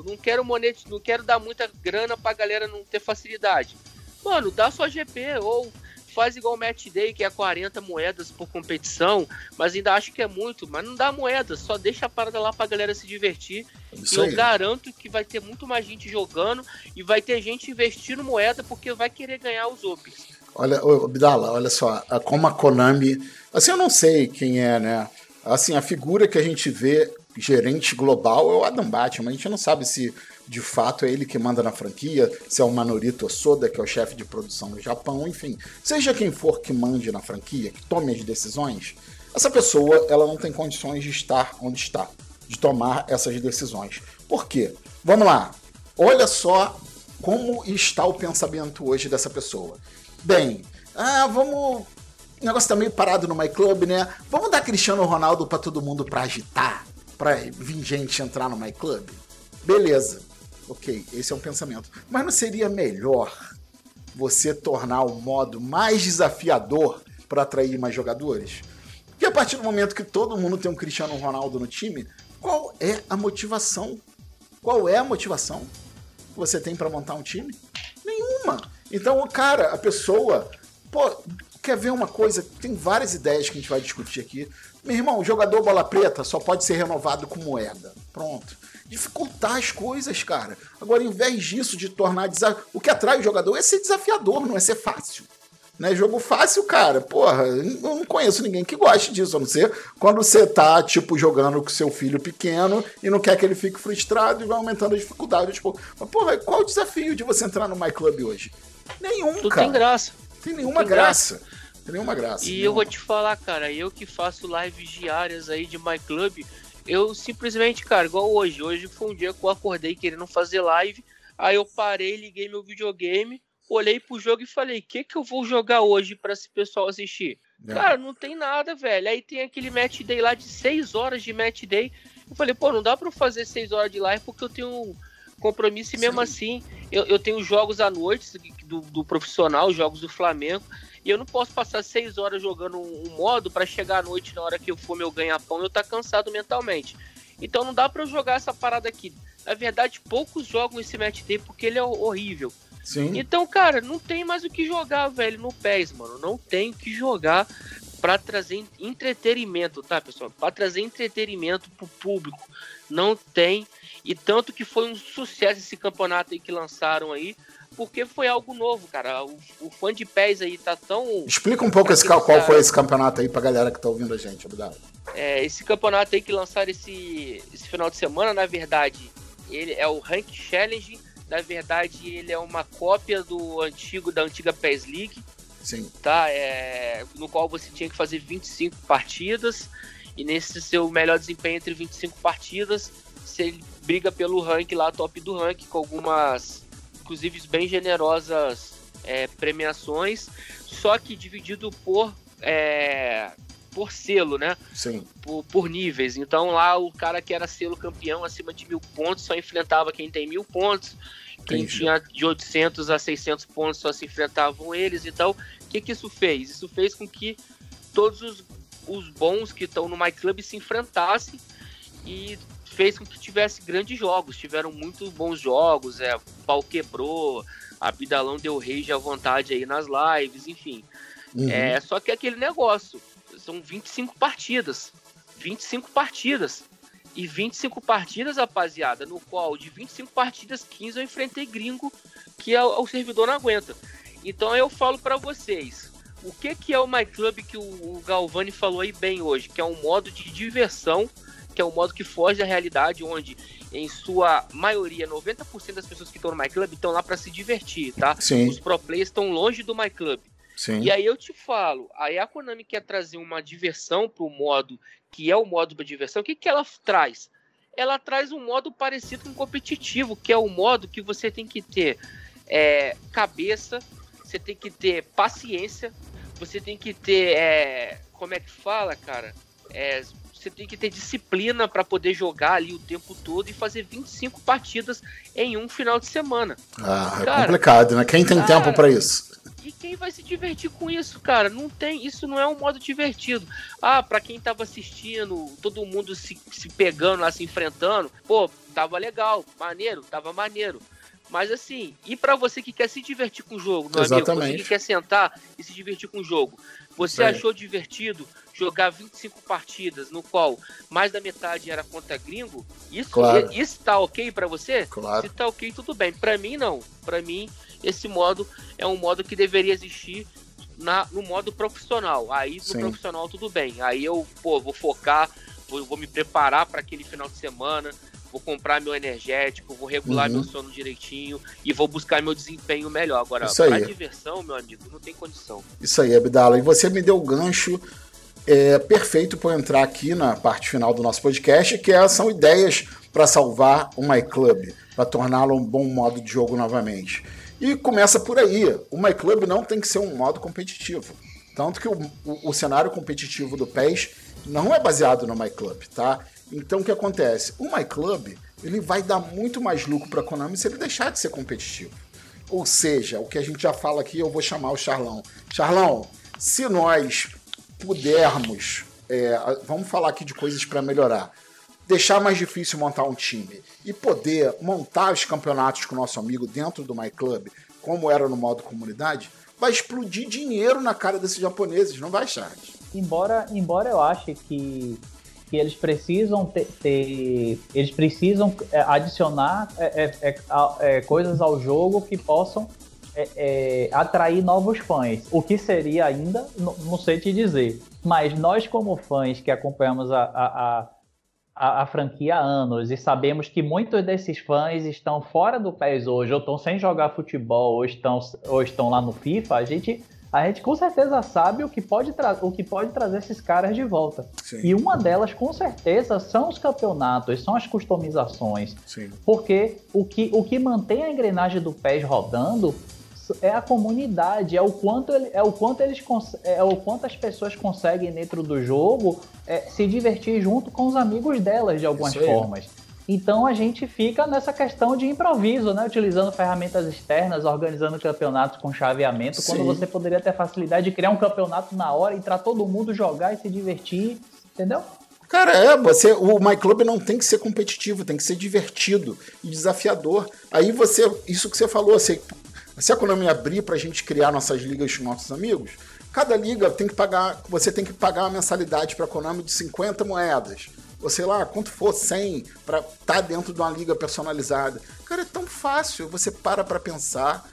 Não quero monete, não quero dar muita grana pra galera não ter facilidade. Mano, dá só GP, ou faz igual o Match Day, que é 40 moedas por competição, mas ainda acho que é muito, mas não dá moedas, só deixa a parada lá pra galera se divertir. Isso e eu garanto que vai ter muito mais gente jogando e vai ter gente investindo moeda porque vai querer ganhar os Opens. Olha, Bidala, olha só, como a Konami. Assim, eu não sei quem é, né? Assim, a figura que a gente vê gerente global é o Adam Batman. A gente não sabe se de fato é ele que manda na franquia, se é o Manorito Soda, que é o chefe de produção no Japão, enfim. Seja quem for que mande na franquia, que tome as decisões, essa pessoa ela não tem condições de estar onde está, de tomar essas decisões. Por quê? Vamos lá. Olha só como está o pensamento hoje dessa pessoa. Bem, ah, vamos. O negócio tá meio parado no MyClub, né? Vamos dar Cristiano Ronaldo para todo mundo para agitar, para vir gente entrar no MyClub? Beleza. Ok, esse é um pensamento. Mas não seria melhor você tornar o modo mais desafiador para atrair mais jogadores? Porque a partir do momento que todo mundo tem um Cristiano Ronaldo no time, qual é a motivação? Qual é a motivação que você tem para montar um time? Nenhuma. Então, o cara, a pessoa, pô, quer ver uma coisa? Tem várias ideias que a gente vai discutir aqui. Meu irmão, jogador bola preta só pode ser renovado com moeda. Pronto dificultar as coisas, cara. Agora, em vez disso, de tornar desaf... o que atrai o jogador é ser desafiador, não é ser fácil. Né? Jogo fácil, cara, porra, eu não conheço ninguém que goste disso, a não ser quando você tá, tipo, jogando com seu filho pequeno e não quer que ele fique frustrado e vai aumentando a dificuldade. Tipo, mas, porra, qual o desafio de você entrar no My Club hoje? Nenhum, Tudo cara. tem graça. Tem nenhuma tem graça. graça. Nenhuma graça. E nenhuma. eu vou te falar, cara, eu que faço lives diárias aí de My Club, eu simplesmente, cara, igual hoje. Hoje foi um dia que eu acordei querendo fazer live. Aí eu parei, liguei meu videogame, olhei pro jogo e falei: o que, que eu vou jogar hoje para esse pessoal assistir? É. Cara, não tem nada, velho. Aí tem aquele match day lá de 6 horas de match day. Eu falei, pô, não dá pra eu fazer 6 horas de live porque eu tenho compromisso e mesmo assim eu, eu tenho jogos à noite do, do profissional, jogos do Flamengo. E eu não posso passar seis horas jogando um, modo para chegar à noite na hora que eu for meu ganha-pão eu tá cansado mentalmente. Então não dá para eu jogar essa parada aqui. Na verdade, poucos jogam esse match day porque ele é horrível. Sim. Então, cara, não tem mais o que jogar, velho, no PES, mano. Não tem o que jogar para trazer entretenimento, tá, pessoal? Para trazer entretenimento pro público. Não tem. E tanto que foi um sucesso esse campeonato aí que lançaram aí porque foi algo novo, cara. O, o fã de pés aí tá tão. Explica um pouco esse, qual foi esse campeonato aí pra galera que tá ouvindo a gente, obrigado. É, esse campeonato aí que lançaram esse, esse final de semana, na verdade, ele é o Rank Challenge. Na verdade, ele é uma cópia do antigo, da antiga PES League. Sim. Tá? É, no qual você tinha que fazer 25 partidas. E nesse seu melhor desempenho entre 25 partidas, você briga pelo rank lá, top do rank, com algumas inclusive bem generosas é, premiações, só que dividido por é, por selo, né? Sim. Por, por, níveis. Então lá o cara que era selo campeão acima de mil pontos só enfrentava quem tem mil pontos. Quem Entendi. tinha de 800 a 600 pontos só se enfrentavam eles. Então, o que, que isso fez? Isso fez com que todos os, os bons que estão no My Club se enfrentassem e fez com que tivesse grandes jogos. Tiveram muito bons jogos, é, pau quebrou, a Bidalão deu rage à vontade aí nas lives, enfim. Uhum. É, só que é aquele negócio, são 25 partidas. 25 partidas. E 25 partidas, rapaziada, no qual de 25 partidas, 15 eu enfrentei gringo que é o servidor não aguenta. Então eu falo para vocês, o que que é o My Club que o, o Galvani falou aí bem hoje, que é um modo de diversão que é um modo que foge da realidade, onde em sua maioria, 90% das pessoas que estão no MyClub estão lá para se divertir, tá? Sim. Os pro players estão longe do MyClub. Sim. E aí eu te falo, aí a Konami quer trazer uma diversão pro modo que é o modo de diversão. O que, que ela traz? Ela traz um modo parecido com competitivo, que é o modo que você tem que ter é, cabeça, você tem que ter paciência, você tem que ter, é, como é que fala, cara? É, você tem que ter disciplina para poder jogar ali o tempo todo e fazer 25 partidas em um final de semana. Ah, é cara, é complicado, né? Quem tem cara, tempo para isso? E quem vai se divertir com isso, cara? Não tem, isso não é um modo divertido. Ah, para quem tava assistindo, todo mundo se, se pegando lá, se enfrentando, pô, tava legal, maneiro, tava maneiro. Mas assim, e para você que quer se divertir com o jogo, meu Exatamente. amigo, você que quer sentar e se divertir com o jogo, você Sim. achou divertido jogar 25 partidas, no qual mais da metade era contra gringo? Isso, claro. isso tá ok para você? Claro. Se tá ok, tudo bem. Para mim, não. Para mim, esse modo é um modo que deveria existir na, no modo profissional. Aí no Sim. profissional tudo bem. Aí eu pô, vou focar, vou, vou me preparar para aquele final de semana, vou comprar meu energético, vou regular uhum. meu sono direitinho e vou buscar meu desempenho melhor. Agora, para diversão, meu amigo, não tem condição. Isso aí, Abdala. E você me deu o gancho é, perfeito para entrar aqui na parte final do nosso podcast, que é, são ideias para salvar o MyClub, para torná-lo um bom modo de jogo novamente. E começa por aí. O MyClub não tem que ser um modo competitivo. Tanto que o, o, o cenário competitivo do PES não é baseado no MyClub, tá? Então o que acontece? O MyClub ele vai dar muito mais lucro para a Konami se ele deixar de ser competitivo. Ou seja, o que a gente já fala aqui, eu vou chamar o Charlão. Charlão, se nós pudermos, é, vamos falar aqui de coisas para melhorar, deixar mais difícil montar um time e poder montar os campeonatos com o nosso amigo dentro do My Club, como era no modo comunidade, vai explodir dinheiro na cara desses japoneses, não vai, Charles? Embora, embora eu ache que, que eles precisam ter, ter eles precisam é, adicionar é, é, é, é, coisas ao jogo que possam atrair novos fãs. O que seria ainda, não, sei te dizer. Mas nós, como fãs que acompanhamos a, a a, a, franquia há anos e sabemos que muitos desses fãs estão fora do PES hoje, ou estão sem jogar futebol, ou estão, ou estão lá no FIFA, a gente, a gente com certeza sabe o que pode, o que pode trazer esses caras de volta. Sim. E uma delas, com certeza, são os campeonatos, são as customizações. Sim. Porque o que, o que mantém a engrenagem do PES rodando é a comunidade, é o quanto, ele, é o quanto eles é o quanto as pessoas conseguem dentro do jogo é, se divertir junto com os amigos delas de algumas formas. Então a gente fica nessa questão de improviso, né? Utilizando ferramentas externas, organizando campeonatos com chaveamento, Sim. quando você poderia ter facilidade de criar um campeonato na hora, entrar todo mundo jogar e se divertir, entendeu? Cara, é, você, o My Club não tem que ser competitivo, tem que ser divertido e desafiador. Aí você, isso que você falou, você se a Konami abrir para a gente criar nossas ligas com nossos amigos, cada liga tem que pagar, você tem que pagar uma mensalidade para a Konami de 50 moedas. Ou sei lá, quanto for 100 para estar tá dentro de uma liga personalizada. Cara, é tão fácil. Você para para pensar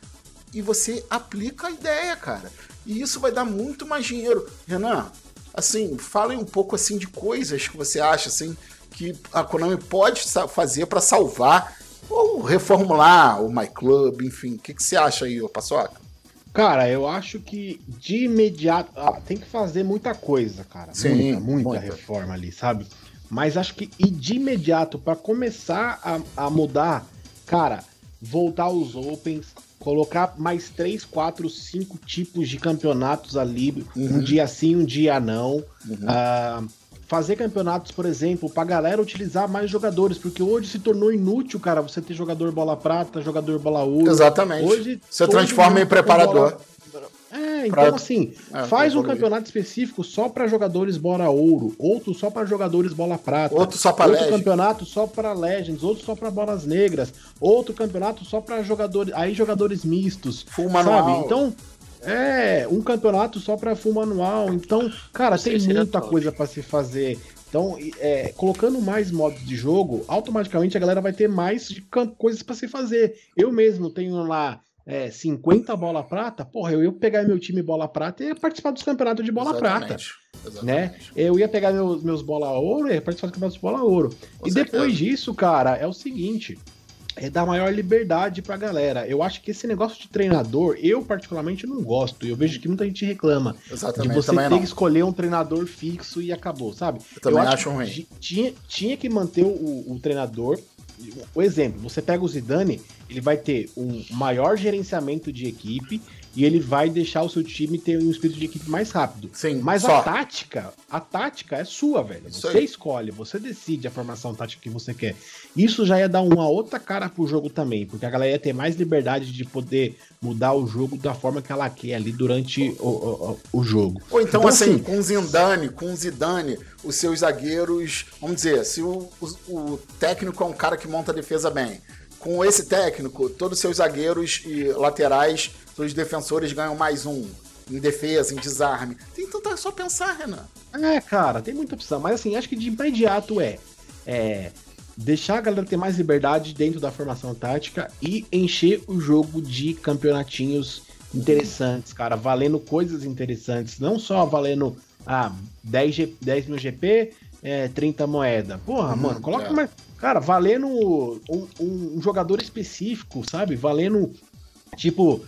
e você aplica a ideia, cara. E isso vai dar muito mais dinheiro. Renan, assim, fale um pouco assim de coisas que você acha assim que a Konami pode fazer para salvar ou reformular o My Club, enfim. O que, que você acha aí, Paçoca? Cara, eu acho que de imediato. Ah, tem que fazer muita coisa, cara. Sim, muita, muita, muita, reforma ali, sabe? Mas acho que e de imediato, para começar a, a mudar, cara, voltar os Opens, colocar mais 3, 4, 5 tipos de campeonatos ali, uhum. um dia sim, um dia não. Uhum. Uh, fazer campeonatos, por exemplo, pra galera utilizar mais jogadores, porque hoje se tornou inútil, cara, você ter jogador bola prata, jogador bola ouro. Exatamente. Hoje você transforma em preparador. Bola... É, então pra... assim, é, faz um campeonato específico só para jogadores bola ouro, outro só para jogadores bola prata, outro só para outro campeonato só para Legends, outro só para bolas negras, outro campeonato só para jogadores, aí jogadores mistos, Full manual. sabe? Então, é, um campeonato só para full manual. Então, cara, tem muita coisa para se fazer. Então, é, colocando mais modos de jogo, automaticamente a galera vai ter mais coisas para se fazer. Eu mesmo tenho lá é, 50 bola prata, porra, eu ia pegar meu time bola prata e ia participar dos campeonatos de bola Exatamente. prata. Exatamente. Né? Eu ia pegar meus, meus bola ouro e ia participar dos campeonatos de bola ouro. Com e certeza. depois disso, cara, é o seguinte é dar maior liberdade pra galera. Eu acho que esse negócio de treinador, eu particularmente não gosto. Eu vejo que muita gente reclama Exatamente, de você ter não. que escolher um treinador fixo e acabou, sabe? Eu também eu acho, acho ruim. Tinha, tinha que manter o, o treinador o exemplo, você pega o Zidane, ele vai ter um maior gerenciamento de equipe, e ele vai deixar o seu time ter um espírito de equipe mais rápido. Sim, Mas só. a tática, a tática é sua, velho. Isso você aí. escolhe, você decide a formação tática que você quer. Isso já ia dar uma outra cara pro jogo também, porque a galera ia ter mais liberdade de poder mudar o jogo da forma que ela quer ali durante o, o, o jogo. Ou então, assim, com o Zidane, com Zidane, os seus zagueiros, vamos dizer, se o, o, o técnico é um cara que monta a defesa bem, com esse técnico, todos os seus zagueiros e laterais, seus defensores ganham mais um em defesa, em desarme. Tem tanta só pensar, Renan. É, cara, tem muita opção. Mas assim, acho que de imediato é, é deixar a galera ter mais liberdade dentro da formação tática e encher o jogo de campeonatinhos interessantes, cara, valendo coisas interessantes, não só valendo ah, 10, G, 10 mil GP, é, 30 moeda. Porra, Hum, mano, coloca é. mais. Cara, valendo um, um- jogador específico, sabe? Valendo. Tipo,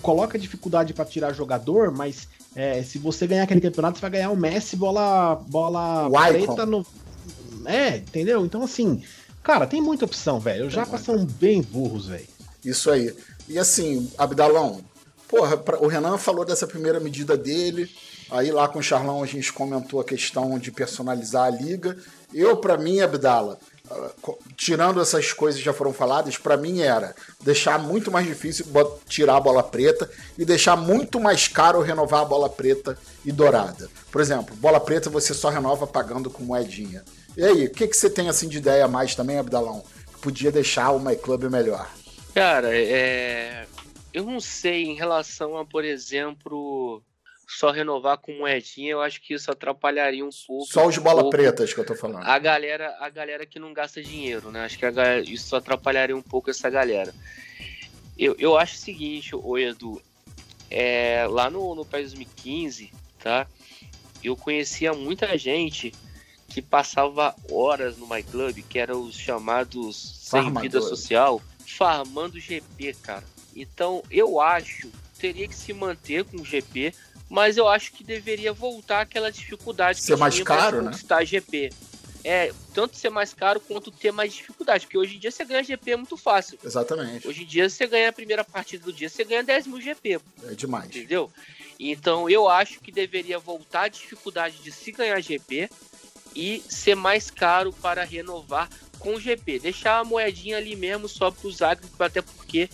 coloca dificuldade pra tirar jogador, mas é, se você ganhar aquele campeonato, você vai ganhar o Messi bola, bola preta no. É, entendeu? Então, assim, cara, tem muita opção, velho. Os japas são bem burros, velho. Isso aí. E assim, Abdalão, porra, pra- o Renan falou dessa primeira medida dele. Aí lá com o Charlão a gente comentou a questão de personalizar a liga. Eu, pra mim, Abdala, tirando essas coisas que já foram faladas, pra mim era deixar muito mais difícil tirar a bola preta e deixar muito mais caro renovar a bola preta e dourada. Por exemplo, bola preta você só renova pagando com moedinha. E aí, o que, que você tem assim de ideia a mais também, Abdalão? Que podia deixar o My Club melhor? Cara, é... eu não sei em relação a, por exemplo, só renovar com moedinha, eu acho que isso atrapalharia um pouco. Só os bola um pretas que eu tô falando. A galera, a galera que não gasta dinheiro, né? Acho que galera- isso atrapalharia um pouco essa galera. Eu, eu acho o seguinte, ô Edu, é, lá no, no PES 2015, tá? Eu conhecia muita gente que passava horas no MyClub, que eram os chamados sem vida social, farmando GP, cara. Então, eu acho teria que se manter com o GP, mas eu acho que deveria voltar aquela dificuldade Ser que mais caro, né? conquistar GP. É, tanto ser mais caro quanto ter mais dificuldade, porque hoje em dia você ganha GP muito fácil. Exatamente. Hoje em dia você ganha a primeira partida do dia, você ganha 10 mil GP, É demais. entendeu? Então eu acho que deveria voltar a dificuldade de se ganhar GP e ser mais caro para renovar com GP. Deixar a moedinha ali mesmo só para os agros, até porque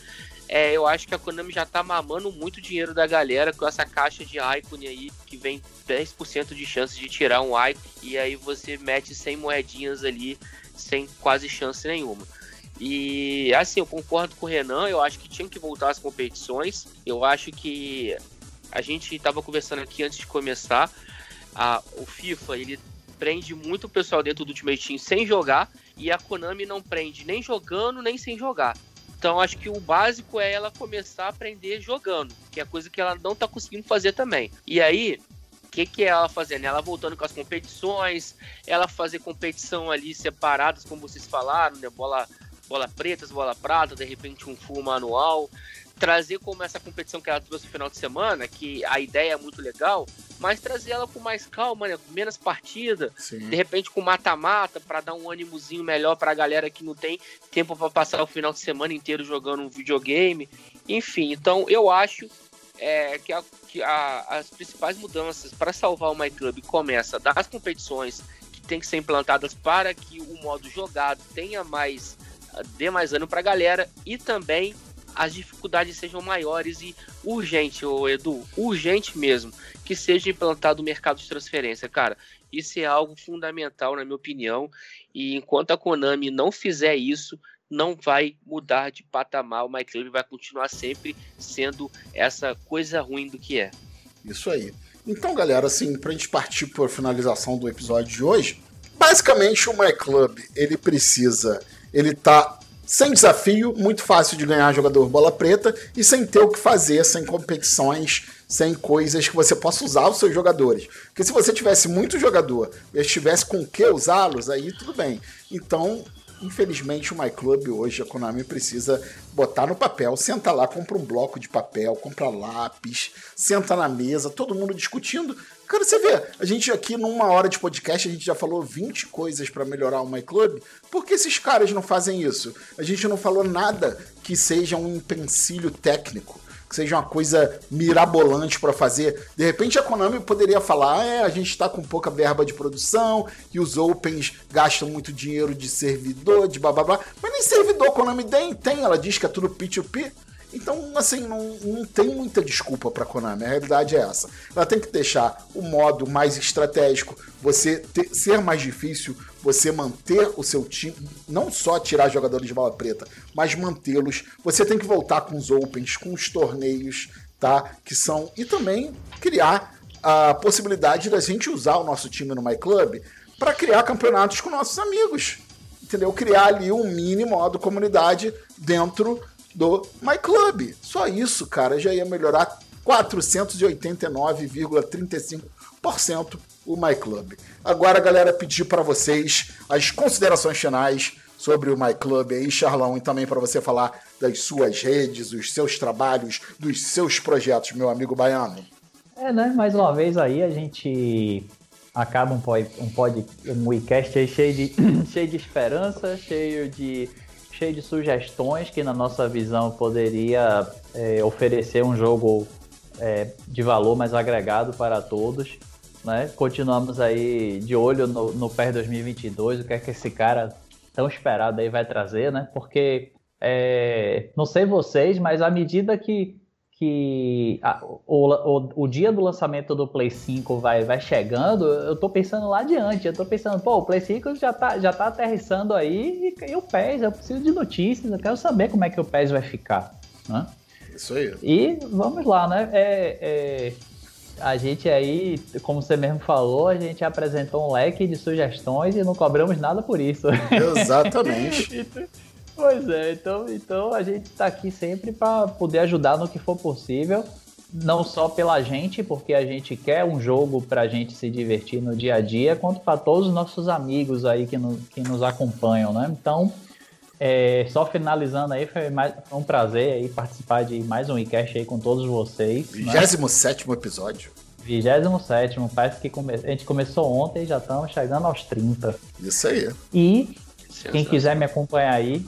é, eu acho que a Konami já tá mamando muito dinheiro da galera com essa caixa de Icon aí, que vem 10% de chance de tirar um Icon, e aí você mete 100 moedinhas ali sem quase chance nenhuma. E assim, eu concordo com o Renan, eu acho que tinha que voltar às competições. Eu acho que a gente estava conversando aqui antes de começar. A, o FIFA ele prende muito o pessoal dentro do Ultimate Team sem jogar e a Konami não prende nem jogando nem sem jogar. Então acho que o básico é ela começar a aprender jogando, que é coisa que ela não tá conseguindo fazer também. E aí, o que, que é ela fazendo? Ela voltando com as competições, ela fazer competição ali separadas, como vocês falaram, né? Bola, bola pretas, bola prata, de repente um full manual. Trazer como essa competição que ela trouxe no final de semana, que a ideia é muito legal, mas trazer ela com mais calma, né? Com menos partida, Sim. de repente com mata-mata para dar um ânimozinho melhor para a galera que não tem tempo para passar o final de semana inteiro jogando um videogame. Enfim, então eu acho é, que, a- que a- as principais mudanças para salvar o My Club começa das competições que tem que ser implantadas para que o modo jogado tenha mais dê mais ânimo para a galera e também as dificuldades sejam maiores e urgente, ô Edu, urgente mesmo, que seja implantado o mercado de transferência, cara. Isso é algo fundamental, na minha opinião. E enquanto a Konami não fizer isso, não vai mudar de patamar. O MyClub vai continuar sempre sendo essa coisa ruim do que é. Isso aí. Então, galera, assim, pra gente partir por finalização do episódio de hoje, basicamente o My Club, ele precisa, ele tá sem desafio, muito fácil de ganhar jogador bola preta e sem ter o que fazer, sem competições, sem coisas que você possa usar os seus jogadores. Porque se você tivesse muito jogador e estivesse com o que usá-los, aí tudo bem. Então, infelizmente, o My Club hoje, a Konami precisa botar no papel, senta lá, compra um bloco de papel, compra lápis, senta na mesa, todo mundo discutindo, Cara, você vê, a gente aqui numa hora de podcast, a gente já falou 20 coisas para melhorar o MyClub. Por que esses caras não fazem isso? A gente não falou nada que seja um empecilho técnico que seja uma coisa mirabolante para fazer. De repente a Konami poderia falar: ah, é, a gente está com pouca verba de produção, e os Opens gastam muito dinheiro de servidor, de blá. Mas nem servidor a Konami tem, tem, ela diz que é tudo P2P. Então, assim, não, não tem muita desculpa para Konami. A realidade é essa. Ela tem que deixar o modo mais estratégico, você ter, ser mais difícil, você manter o seu time, não só tirar jogadores de bala preta, mas mantê-los. Você tem que voltar com os Opens, com os torneios, tá? Que são. E também criar a possibilidade da gente usar o nosso time no MyClub para criar campeonatos com nossos amigos. Entendeu? Criar ali um mini modo comunidade dentro do MyClub. Só isso, cara, já ia melhorar 489,35% o MyClub. Agora, galera, pedir para vocês as considerações finais sobre o MyClub aí, Charlão, e também para você falar das suas redes, dos seus trabalhos, dos seus projetos, meu amigo baiano. É, né? Mais uma vez aí a gente acaba um pod, um, pod, um aí cheio de, cheio de esperança, cheio de cheio de sugestões que, na nossa visão, poderia é, oferecer um jogo é, de valor mais agregado para todos. Né? Continuamos aí de olho no, no PER 2022, o que é que esse cara tão esperado aí vai trazer, né? Porque, é, não sei vocês, mas à medida que que a, o, o, o, dia do lançamento do Play 5 vai, vai chegando, eu tô pensando lá adiante. Eu tô pensando, pô, o Play 5 já tá, já tá aterrissando aí e, e o PES, eu preciso de notícias, eu quero saber como é que o PES vai ficar. Né? Isso aí. E vamos lá, né? É, é, a gente aí, como você mesmo falou, a gente apresentou um leque de sugestões e não cobramos nada por isso. Exatamente. Pois é, então, então a gente está aqui sempre para poder ajudar no que for possível, não só pela gente, porque a gente quer um jogo para a gente se divertir no dia a dia, quanto para todos os nossos amigos aí que, no, que nos acompanham, né? Então, é, só finalizando aí, foi, mais, foi um prazer aí participar de mais um e-cast aí com todos vocês. 27 né? episódio. 27, parece que come... a gente começou ontem e já estamos chegando aos 30. Isso aí. E quem quiser me acompanhar aí,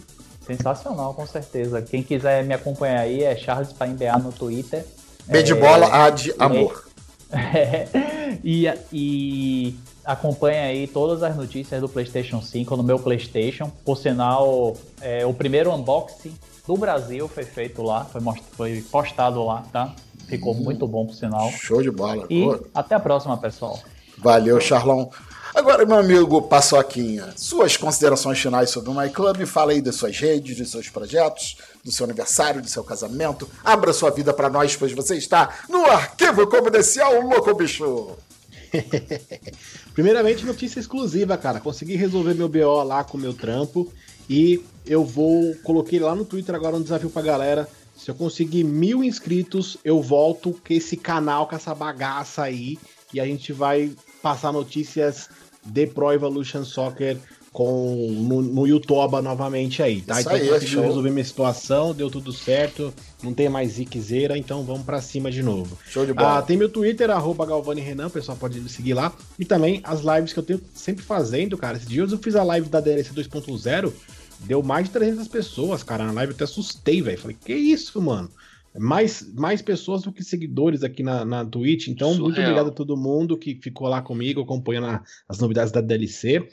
Sensacional, com certeza. Quem quiser me acompanhar aí é Charles Paimba no Twitter. B de é, bola, A de amor. É, e, e acompanha aí todas as notícias do PlayStation 5 no meu PlayStation. Por sinal, é, o primeiro unboxing do Brasil foi feito lá, foi, foi postado lá, tá? Ficou hum, muito bom, por sinal. Show de bola. E até a próxima, pessoal. Valeu, Charlão. Agora, meu amigo Paçoquinha, suas considerações finais sobre o My Club, fala aí das suas redes, dos seus projetos, do seu aniversário, do seu casamento. Abra sua vida para nós, pois você está no arquivo confidencial, louco bicho. Primeiramente, notícia exclusiva, cara. Consegui resolver meu BO lá com o meu trampo e eu vou. Coloquei lá no Twitter agora um desafio pra galera. Se eu conseguir mil inscritos, eu volto com esse canal, com essa bagaça aí. E a gente vai passar notícias de Pro Evolution Soccer com, no, no YouTube novamente aí, tá? Isso então aí, consegui resolver minha situação, deu tudo certo, não tem mais ziquezeira, então vamos para cima de novo. Show de bola. Ah, tem meu Twitter, arroba Galvani Renan, o pessoal pode me seguir lá. E também as lives que eu tenho sempre fazendo, cara. Esse dia eu fiz a live da DLC 2.0, deu mais de 300 pessoas, cara, na live eu até assustei, velho. Falei, que isso, mano? mais, mais pessoas do que seguidores aqui na, na Twitch. Então, Surreal. muito obrigado a todo mundo que ficou lá comigo, acompanhando a, as novidades da DLC.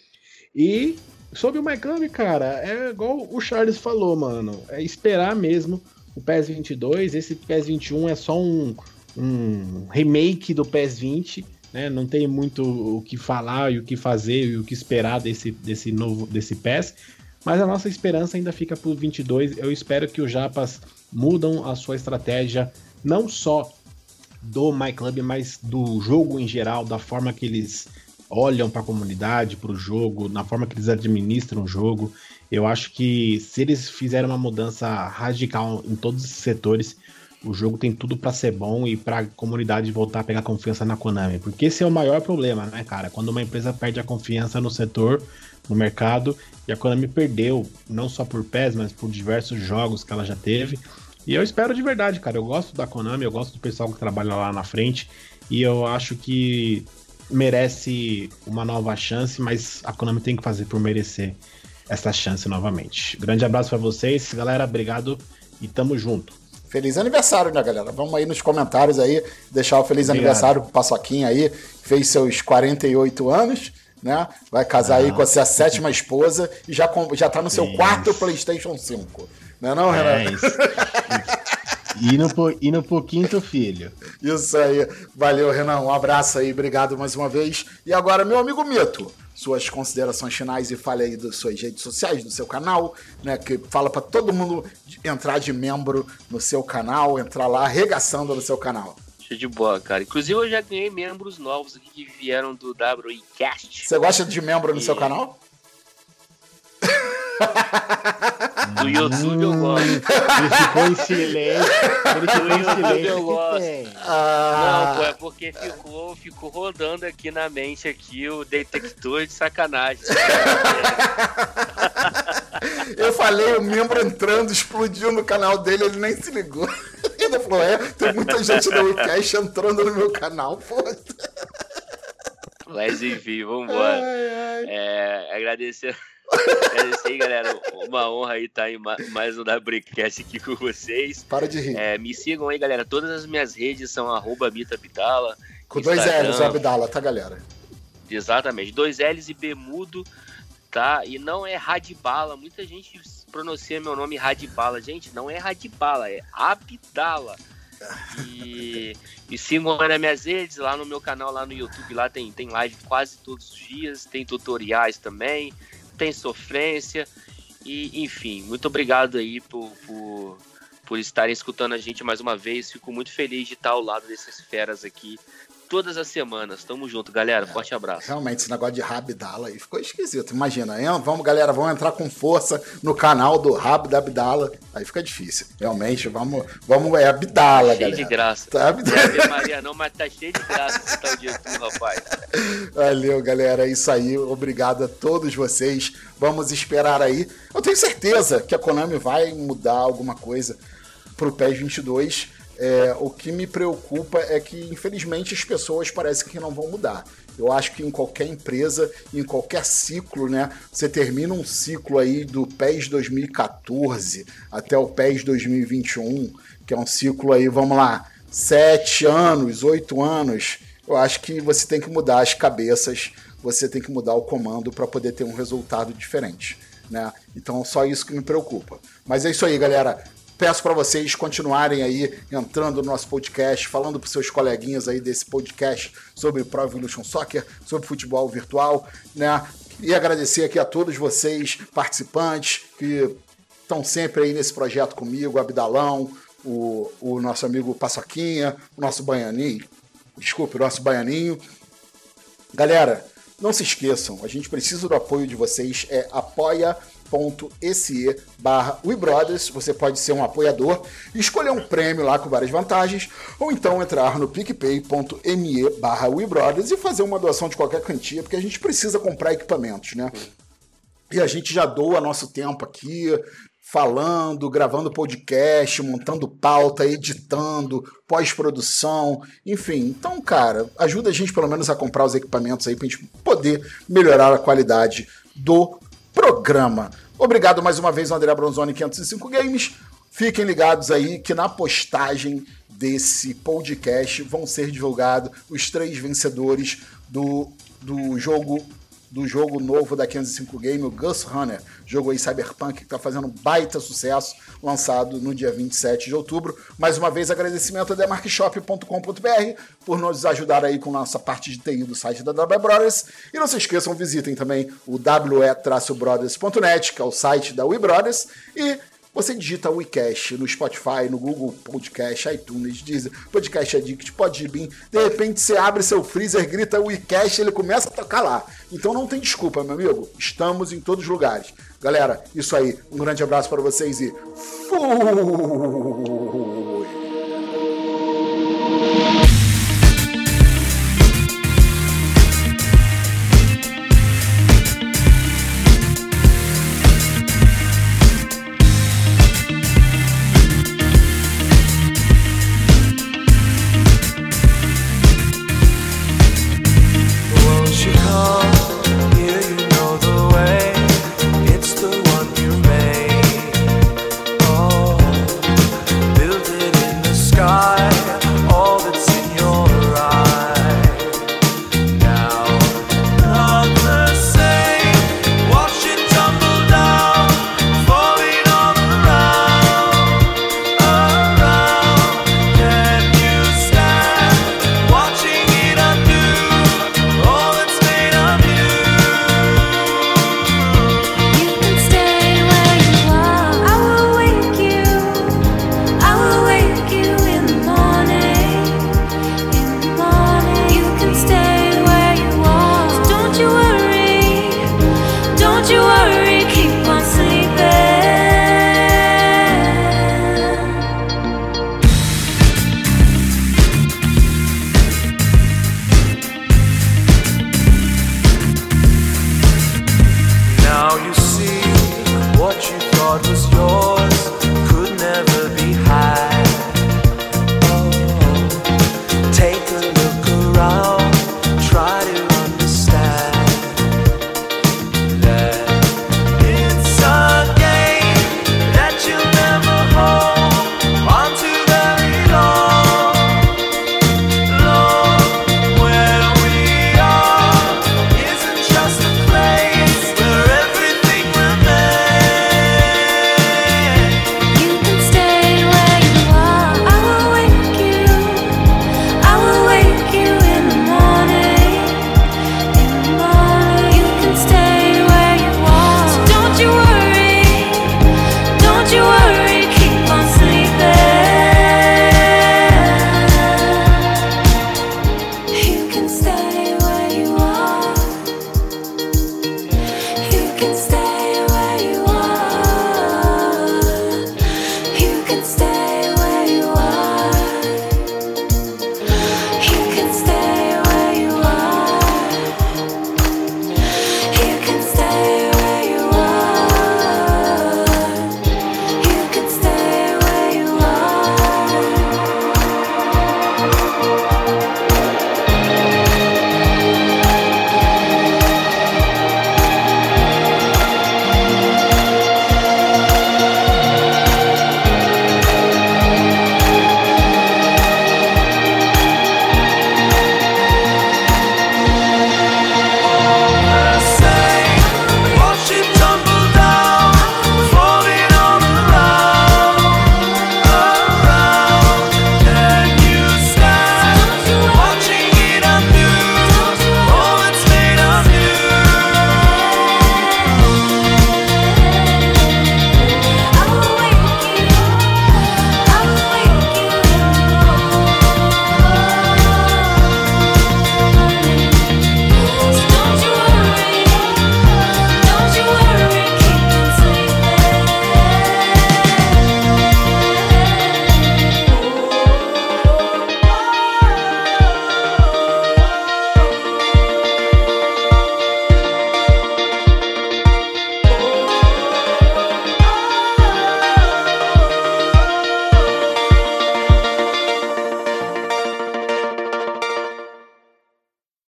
E sobre o MyClub, cara, é igual o Charles falou, mano. É esperar mesmo o PES 22. Esse PES 21 é só um, um remake do PES 20. Né? Não tem muito o que falar e o que fazer e o que esperar desse, desse novo desse PES. Mas a nossa esperança ainda fica pro 22. Eu espero que o Japas mudam a sua estratégia, não só do MyClub, mas do jogo em geral, da forma que eles olham para a comunidade, para o jogo, na forma que eles administram o jogo. Eu acho que se eles fizerem uma mudança radical em todos esses setores, o jogo tem tudo para ser bom e para a comunidade voltar a pegar confiança na Konami, porque esse é o maior problema, né, cara? Quando uma empresa perde a confiança no setor, no mercado, e a Konami perdeu, não só por PES, mas por diversos jogos que ela já teve. E eu espero de verdade, cara. Eu gosto da Konami, eu gosto do pessoal que trabalha lá na frente. E eu acho que merece uma nova chance, mas a Konami tem que fazer por merecer essa chance novamente. Grande abraço para vocês, galera. Obrigado e tamo junto. Feliz aniversário, né, galera? Vamos aí nos comentários aí, deixar o feliz Obrigado. aniversário pro Paçoquinha aí, fez seus 48 anos, né? Vai casar ah, aí com a sua sétima esposa e já, já tá no seu isso. quarto PlayStation 5. Não é não, Renan? É isso. Indo pro, indo pro quinto filho. Isso aí. Valeu, Renan. Um abraço aí. Obrigado mais uma vez. E agora, meu amigo Mito suas considerações finais e fale aí das suas redes sociais, do seu canal, né? Que fala para todo mundo entrar de membro no seu canal, entrar lá arregaçando no seu canal. Show de boa, cara. Inclusive eu já ganhei membros novos aqui que vieram do WICast. Você gosta de membro no e... seu canal? Do YouTube eu gosto. Ele ficou em silêncio. Ele ficou em silêncio. Eu gosto. Ah. Não, pô, é porque ficou, ficou rodando aqui na mente aqui o detector de sacanagem. eu falei, o membro entrando, explodiu no canal dele, ele nem se ligou. Ele falou, é, tem muita gente do WeCast entrando no meu canal, pô. Mas enfim, vambora. Ai, ai. É, agradecer. É isso galera. Uma honra aí estar em mais um WCast aqui com vocês. Para de rir. É, me sigam aí, galera. Todas as minhas redes são arroba Abdala. Com dois L's, o Abdala, tá, galera? Exatamente. Dois L's e Bemudo, tá? E não é Radibala. Muita gente pronuncia meu nome Radibala. Gente, não é Radibala, é Abdala. E, e sigam nas minhas redes, lá no meu canal, lá no YouTube, lá tem, tem live quase todos os dias, tem tutoriais também tem sofrência. E, enfim, muito obrigado aí por, por, por estarem escutando a gente mais uma vez. Fico muito feliz de estar ao lado desses feras aqui todas as semanas. Tamo junto, galera. Forte abraço. Realmente, esse negócio de Rabdala aí ficou esquisito. Imagina, hein? vamos, galera, vamos entrar com força no canal do Rab da Abdala. Aí fica difícil. Realmente, vamos, vamos é Abdala, tá galera. Cheio de graça. Tá, Abdala. Não é Maria não, mas tá cheio de graça esse tal dia aqui, rapaz. Valeu, galera. É isso aí. Obrigado a todos vocês. Vamos esperar aí. Eu tenho certeza que a Konami vai mudar alguma coisa pro PES 22 é, o que me preocupa é que, infelizmente, as pessoas parecem que não vão mudar. Eu acho que em qualquer empresa, em qualquer ciclo, né? Você termina um ciclo aí do PES 2014 até o PES 2021, que é um ciclo aí, vamos lá, sete anos, oito anos. Eu acho que você tem que mudar as cabeças, você tem que mudar o comando para poder ter um resultado diferente. Né? Então, só isso que me preocupa. Mas é isso aí, galera. Peço para vocês continuarem aí entrando no nosso podcast, falando para seus coleguinhas aí desse podcast sobre Pro Evolution Soccer, sobre futebol virtual, né? E agradecer aqui a todos vocês, participantes, que estão sempre aí nesse projeto comigo, Abdalão, o, o nosso amigo Paçoquinha, o nosso Baianinho, desculpe, o nosso Baianinho. Galera, não se esqueçam, a gente precisa do apoio de vocês, é apoia.se barra WeBrothers. Você pode ser um apoiador e escolher um prêmio lá com várias vantagens, ou então entrar no picpay.me barra WeBrothers e fazer uma doação de qualquer quantia, porque a gente precisa comprar equipamentos, né? E a gente já doa nosso tempo aqui, falando, gravando podcast, montando pauta, editando, pós-produção, enfim. Então, cara, ajuda a gente pelo menos a comprar os equipamentos aí pra gente poder melhorar a qualidade do programa. Obrigado mais uma vez, André Bronzoni 505 Games. Fiquem ligados aí que na postagem desse podcast vão ser divulgados os três vencedores do, do jogo do jogo novo da 505 Game, o Gus Runner, jogo aí Cyberpunk que está fazendo baita sucesso, lançado no dia 27 de outubro. Mais uma vez, agradecimento a demarkshop.com.br por nos ajudar aí com nossa parte de TI do site da W Brothers. E não se esqueçam, visitem também o we-brothers.net, que é o site da We Brothers, e você digita WeCast no Spotify, no Google Podcast, iTunes, Deezer, Podcast Addict, Podbean. De repente você abre seu freezer, grita WeCast, ele começa a tocar lá. Então não tem desculpa, meu amigo. Estamos em todos os lugares. Galera, isso aí. Um grande abraço para vocês e fui!